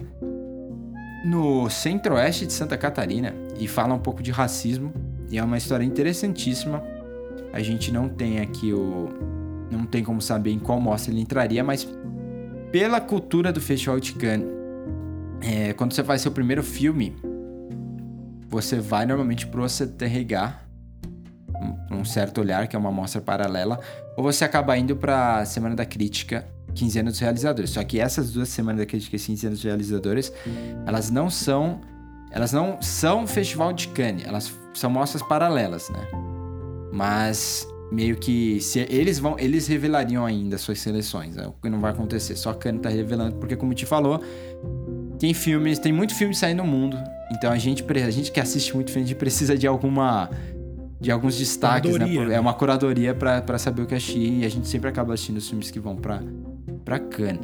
no centro-oeste de Santa Catarina e fala um pouco de racismo. E é uma história interessantíssima. A gente não tem aqui o. Não tem como saber em qual mostra ele entraria, mas pela cultura do Festival de Cannes, é, quando você faz seu primeiro filme, você vai normalmente pro CTRH, um, certo olhar, que é uma mostra paralela, ou você acaba indo pra Semana da Crítica, 15 anos dos realizadores. Só que essas duas Semanas da Crítica e 15 anos dos realizadores, elas não são. Elas não são Festival de Cannes, elas são mostras paralelas, né? Mas meio que se eles vão, eles revelariam ainda suas seleções, é o que não vai acontecer. Só a Cannes tá revelando porque como te falou, tem filmes, tem muito filme saindo no mundo. Então a gente, a gente que assiste muito filme, a gente precisa de alguma de alguns destaques, né? Curadoria, Por- né? É uma curadoria pra pra saber o que assistir e a gente sempre acaba assistindo os filmes que vão pra para Cannes.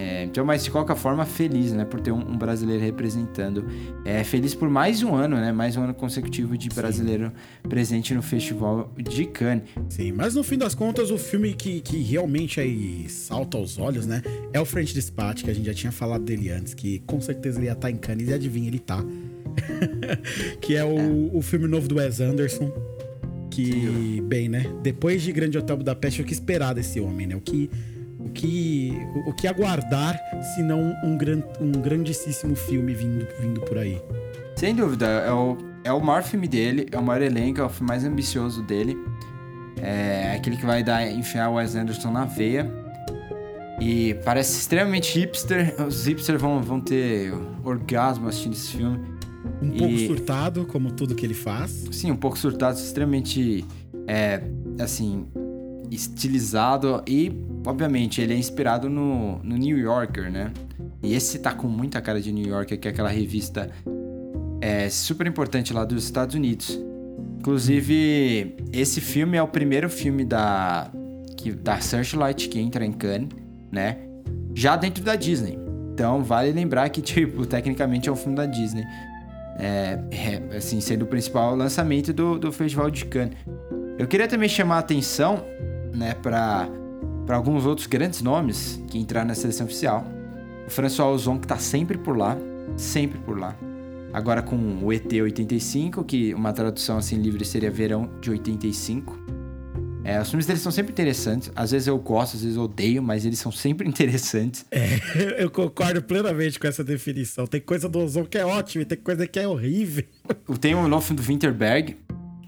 É, então, mas de qualquer forma, feliz, né? Por ter um, um brasileiro representando. É, feliz por mais um ano, né? Mais um ano consecutivo de brasileiro presente no Festival de Cannes. Sim, mas no fim das contas, o filme que, que realmente aí salta aos olhos, né? É o French Dispatch, que a gente já tinha falado dele antes, que com certeza ele ia estar em Cannes e adivinha, ele tá. [LAUGHS] que é o, o filme novo do Wes Anderson. Que, bem, né? Depois de Grande Hotel Budapeste, o que esperar desse homem, né? O que, o que, o, o que aguardar, se não um, gran, um grandíssimo filme vindo, vindo por aí. Sem dúvida, é o, é o maior filme dele, é o maior elenco, é o filme mais ambicioso dele. É aquele que vai dar, enfiar o Wes Anderson na veia. E parece extremamente hipster. [LAUGHS] Os hipsters vão, vão ter orgasmo assistindo esse filme. Um pouco E- surtado, como tudo que ele faz. Sim, um pouco surtado, extremamente, é, assim, estilizado e, obviamente, ele é inspirado no, no New Yorker, né? E esse tá com muita cara de New Yorker, que é aquela revista é, super importante lá dos Estados Unidos. Inclusive, esse filme é o primeiro filme da, que, da Searchlight que entra em Cannes, né? Já dentro da Disney. Então, vale lembrar que, [LAUGHS] tipo, tecnicamente é um filme da Disney é, é, assim, sendo o principal lançamento do, do Festival de Cannes. Eu queria também chamar a atenção, né, para alguns outros grandes nomes que entraram na seleção oficial. O François Ozon, que tá sempre por lá, sempre por lá. Agora com o ET 85, que uma tradução assim livre seria Verão de 85. É, os filmes deles são sempre interessantes. Às vezes eu gosto, às vezes eu odeio, mas eles são sempre [LAUGHS] interessantes. Eu concordo plenamente com essa definição. Tem coisa do Ozon que é ótima e tem coisa que é horrível. Tem o novo filme do Winterberg,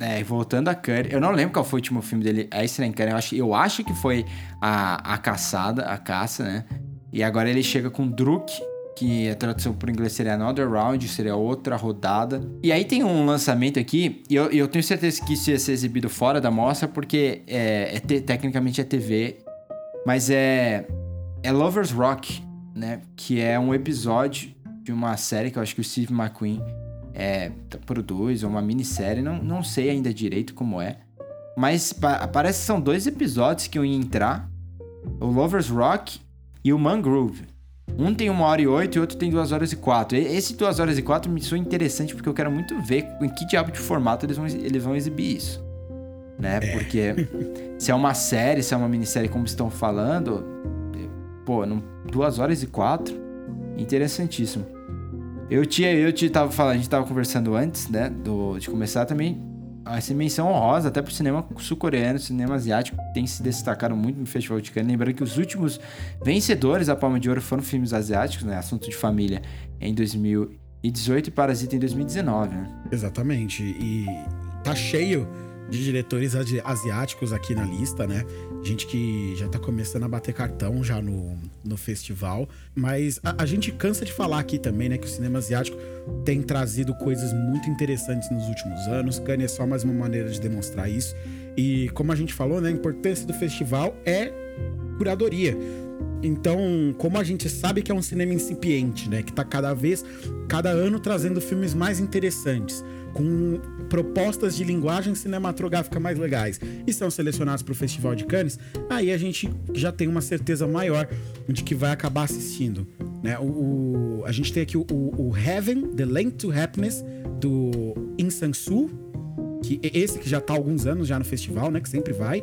é, voltando a Curry. Eu não lembro qual foi o último filme dele, a Estranha em Curry. Eu acho, eu acho que foi a, a Caçada, a Caça, né? E agora ele chega com Druk, que a tradução por inglês seria Another Round, seria outra rodada. E aí tem um lançamento aqui, e eu, eu tenho certeza que isso ia ser exibido fora da mostra, porque é, é te- tecnicamente é TV, mas é, é Lovers Rock, né? Que é um episódio de uma série que eu acho que o Steve McQueen é, produz, ou uma minissérie, não, não sei ainda direito como é. Mas pa- parece que são dois episódios que eu ia entrar: o Lovers Rock e o Mangrove. Um tem uma hora e oito e outro tem duas horas e quatro. E- Esse duas horas e quatro me soa interessante porque eu quero muito ver em que diabo de formato eles vão, eles vão exibir isso. Né? Porque se é uma série, se é uma minissérie como estão falando, pô, num, duas horas e quatro, interessantíssimo. Eu tinha, eu te tava falando, a gente tava conversando antes, né, do, de começar também. Essa menção honrosa até pro cinema sul-coreano, cinema asiático, tem se destacado muito no Festival de Cannes. Lembrando que os últimos vencedores da Palma de Ouro foram filmes asiáticos, né? Assunto de Família em 2018 e Parasita em 2019, né? Exatamente. E tá cheio de diretores asi- asiáticos aqui na lista, né? Gente que já tá começando a bater cartão já no, no festival. Mas a, a gente cansa de falar aqui também, né? Que o cinema asiático tem trazido coisas muito interessantes nos últimos anos. Cannes é só mais uma maneira de demonstrar isso. E como a gente falou, né? A importância do festival é curadoria. Então, como a gente sabe que é um cinema incipiente, né? Que tá cada vez, cada ano trazendo filmes mais interessantes, com propostas de linguagem cinematográfica mais legais e são selecionados para o Festival de Cannes, aí a gente já tem uma certeza maior de que vai acabar assistindo. Né? O, o- a gente tem aqui o, o- Heaven, The Link to Happiness, do In Sang-soo, que esse que já tá há alguns anos já no festival, né? Que sempre vai.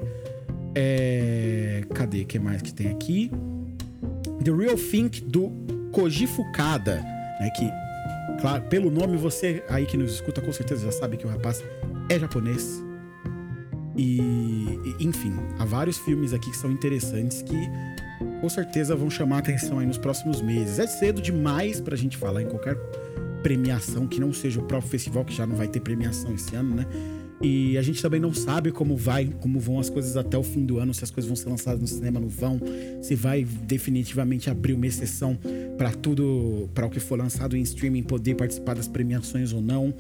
É... Cadê? O que mais que tem aqui? The Real Think do Koji Fukada, né? Que, claro, pelo nome você aí que nos escuta com certeza já sabe que o rapaz é japonês. E, enfim, há vários filmes aqui que são interessantes que com certeza vão chamar a atenção aí nos próximos meses. É cedo demais pra gente falar em qualquer premiação que não seja o próprio festival, que já não vai ter premiação esse ano, né? E a gente também não sabe como vai, como vão as coisas até o fim do ano, se as coisas vão ser lançadas no cinema, não vão, se vai definitivamente abrir uma exceção para tudo, para o que for lançado em streaming poder participar das premiações ou não.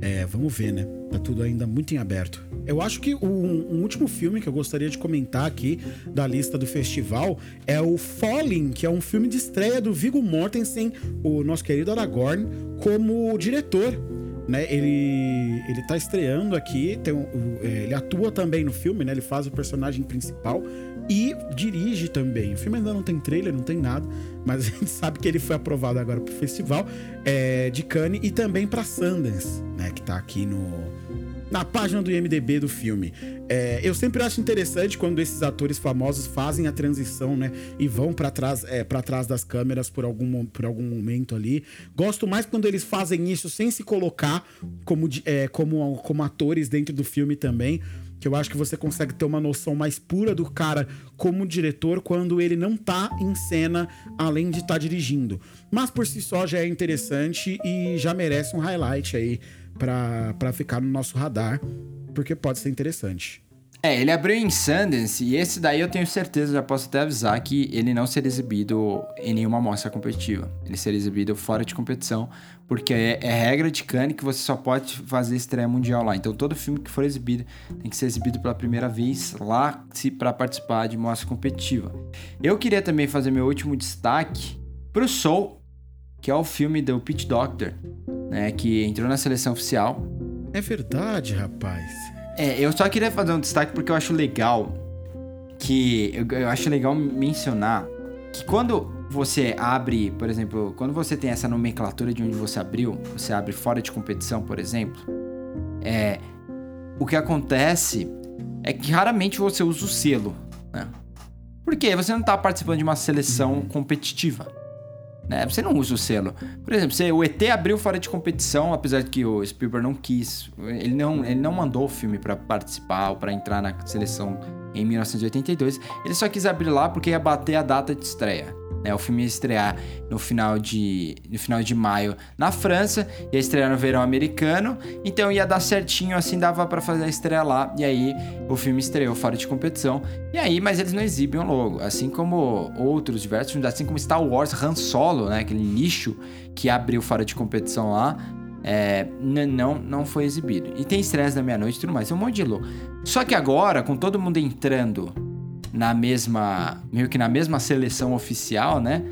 É, vamos ver, né? Tá tudo ainda muito em aberto. Eu acho que um, um último filme que eu gostaria de comentar aqui da lista do festival é o Falling, que é um filme de estreia do Viggo Mortensen, o nosso querido Aragorn, como diretor né? Ele ele tá estreando aqui, tem um- é, ele atua também no filme, né? Ele faz o personagem principal e dirige também. O filme ainda não tem trailer, não tem nada, mas [LAUGHS] a gente sabe que ele foi aprovado agora pro festival é, de Cannes e também para Sundance, né? Que tá aqui no na página do IMDB do filme. É, eu sempre acho interessante quando esses atores famosos fazem a transição, né? E vão pra trás, é, para trás das câmeras por algum, por algum momento ali. Gosto mais quando eles fazem isso sem se colocar como, é, como, como atores dentro do filme também. Que eu acho que você consegue ter uma noção mais pura do cara como diretor quando ele não tá em cena, além de estar dirigindo. Mas por si só já é interessante e já merece um highlight aí pra ficar no nosso radar, porque pode ser interessante. É, ele abriu em Sundance e esse daí eu tenho certeza, já posso até avisar que ele não será exibido em nenhuma mostra competitiva. Ele será exibido fora de competição, porque é, é, regra de Cannes que você só pode fazer estreia mundial lá. Então todo filme que for exibido tem que ser exibido pela primeira vez lá para participar de mostra competitiva. Eu queria também fazer meu último destaque pro Soul, que é o filme do Pete Doctor, né, que entrou na seleção oficial. É verdade, rapaz. É, eu só queria fazer um destaque porque eu acho legal que eu, eu acho legal mencionar que quando você abre, por exemplo, quando você tem essa nomenclatura de onde você abriu, você abre fora de competição, por exemplo, é o que acontece é que raramente você usa o selo, né? Porque você não está participando de uma seleção competitiva né? Você não usa o selo. Por exemplo, o ET abriu fora de competição, apesar de que o Spielberg não quis. Ele não, ele não mandou o filme para participar ou para entrar na seleção em 1982. Ele só quis abrir lá porque ia bater a data de estreia. Né? O filme ia estrear no final, de, no final de maio na França, ia estrear no verão americano, então ia dar certinho, assim dava para fazer a estreia lá. E aí o filme estreou fora de competição. E aí, mas eles não exibem logo, assim como outros diversos filmes, assim como Star Wars Han Solo, né? Aquele lixo que abriu fora de competição lá. É, não, não foi exibido. E tem estresse da meia-noite e tudo mais, é um monte de louco. Só que agora, com todo mundo entrando na mesma, meio que na mesma seleção oficial, né?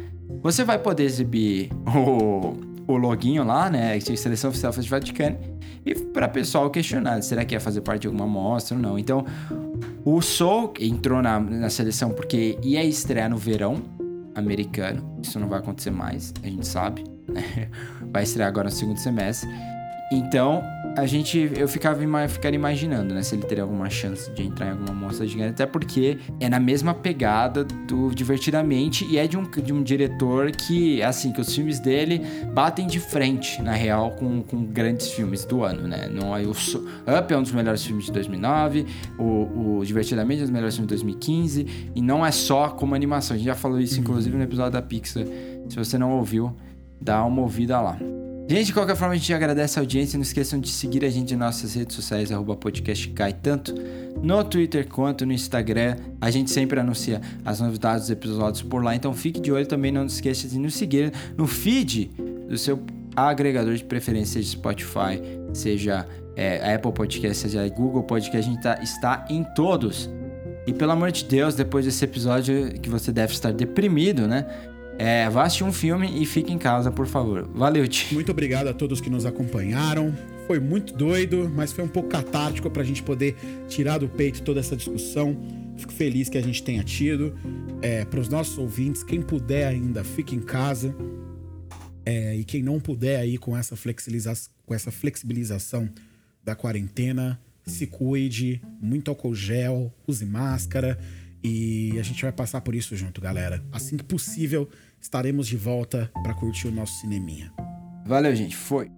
Você vai poder exibir o, o loginho lá, né? Seleção Oficial Festival de. E para pessoal questionar, será que ia fazer parte de alguma mostra ou não? Então, o Soul entrou na, na seleção porque ia estrear no verão americano. Isso não vai acontecer mais, a gente sabe. Né? [LAUGHS] Vai estrear agora no segundo semestre. Então, a gente, eu ficava ficar imaginando, né, se ele teria alguma chance de entrar em alguma mostra gigante, até porque é na mesma pegada do Divertidamente e é de um, de um diretor que, assim, que os filmes dele batem de frente, na real, com, com grandes filmes do ano, né? Não, é o Up é um dos melhores filmes de 2009, o, o Divertidamente é um dos melhores filmes de 2015, e não é só como animação, a gente já falou isso, inclusive, no episódio da Pixar. Se você não ouviu, dá uma ouvida lá. Gente, de qualquer forma, a gente agradece a audiência. Não esqueçam de seguir a gente em nossas redes sociais, podcastcai, tanto no Twitter quanto no Instagram. A gente sempre anuncia as novidades dos episódios por lá, então fique de olho também. Não esqueça de nos seguir no feed do seu agregador de preferência, seja Spotify, seja é, Apple Podcast, seja Google Podcast. A gente tá, está em todos. E pelo amor de Deus, depois desse episódio que você deve estar deprimido, né? É, vá assistir um filme e fique em casa, por favor. Valeu, tio. Muito obrigado a todos que nos acompanharam. Foi muito doido, mas foi um pouco catártico pra gente poder tirar do peito toda essa discussão. Fico feliz que a gente tenha tido. É, para os nossos ouvintes, quem puder ainda, fique em casa. É, e quem não puder aí com essa, com essa flexibilização da quarentena, se cuide, muito álcool gel, use máscara. E a gente vai passar por isso junto, galera. Assim que possível, estaremos de volta para curtir o nosso cineminha. Valeu, gente. Foi.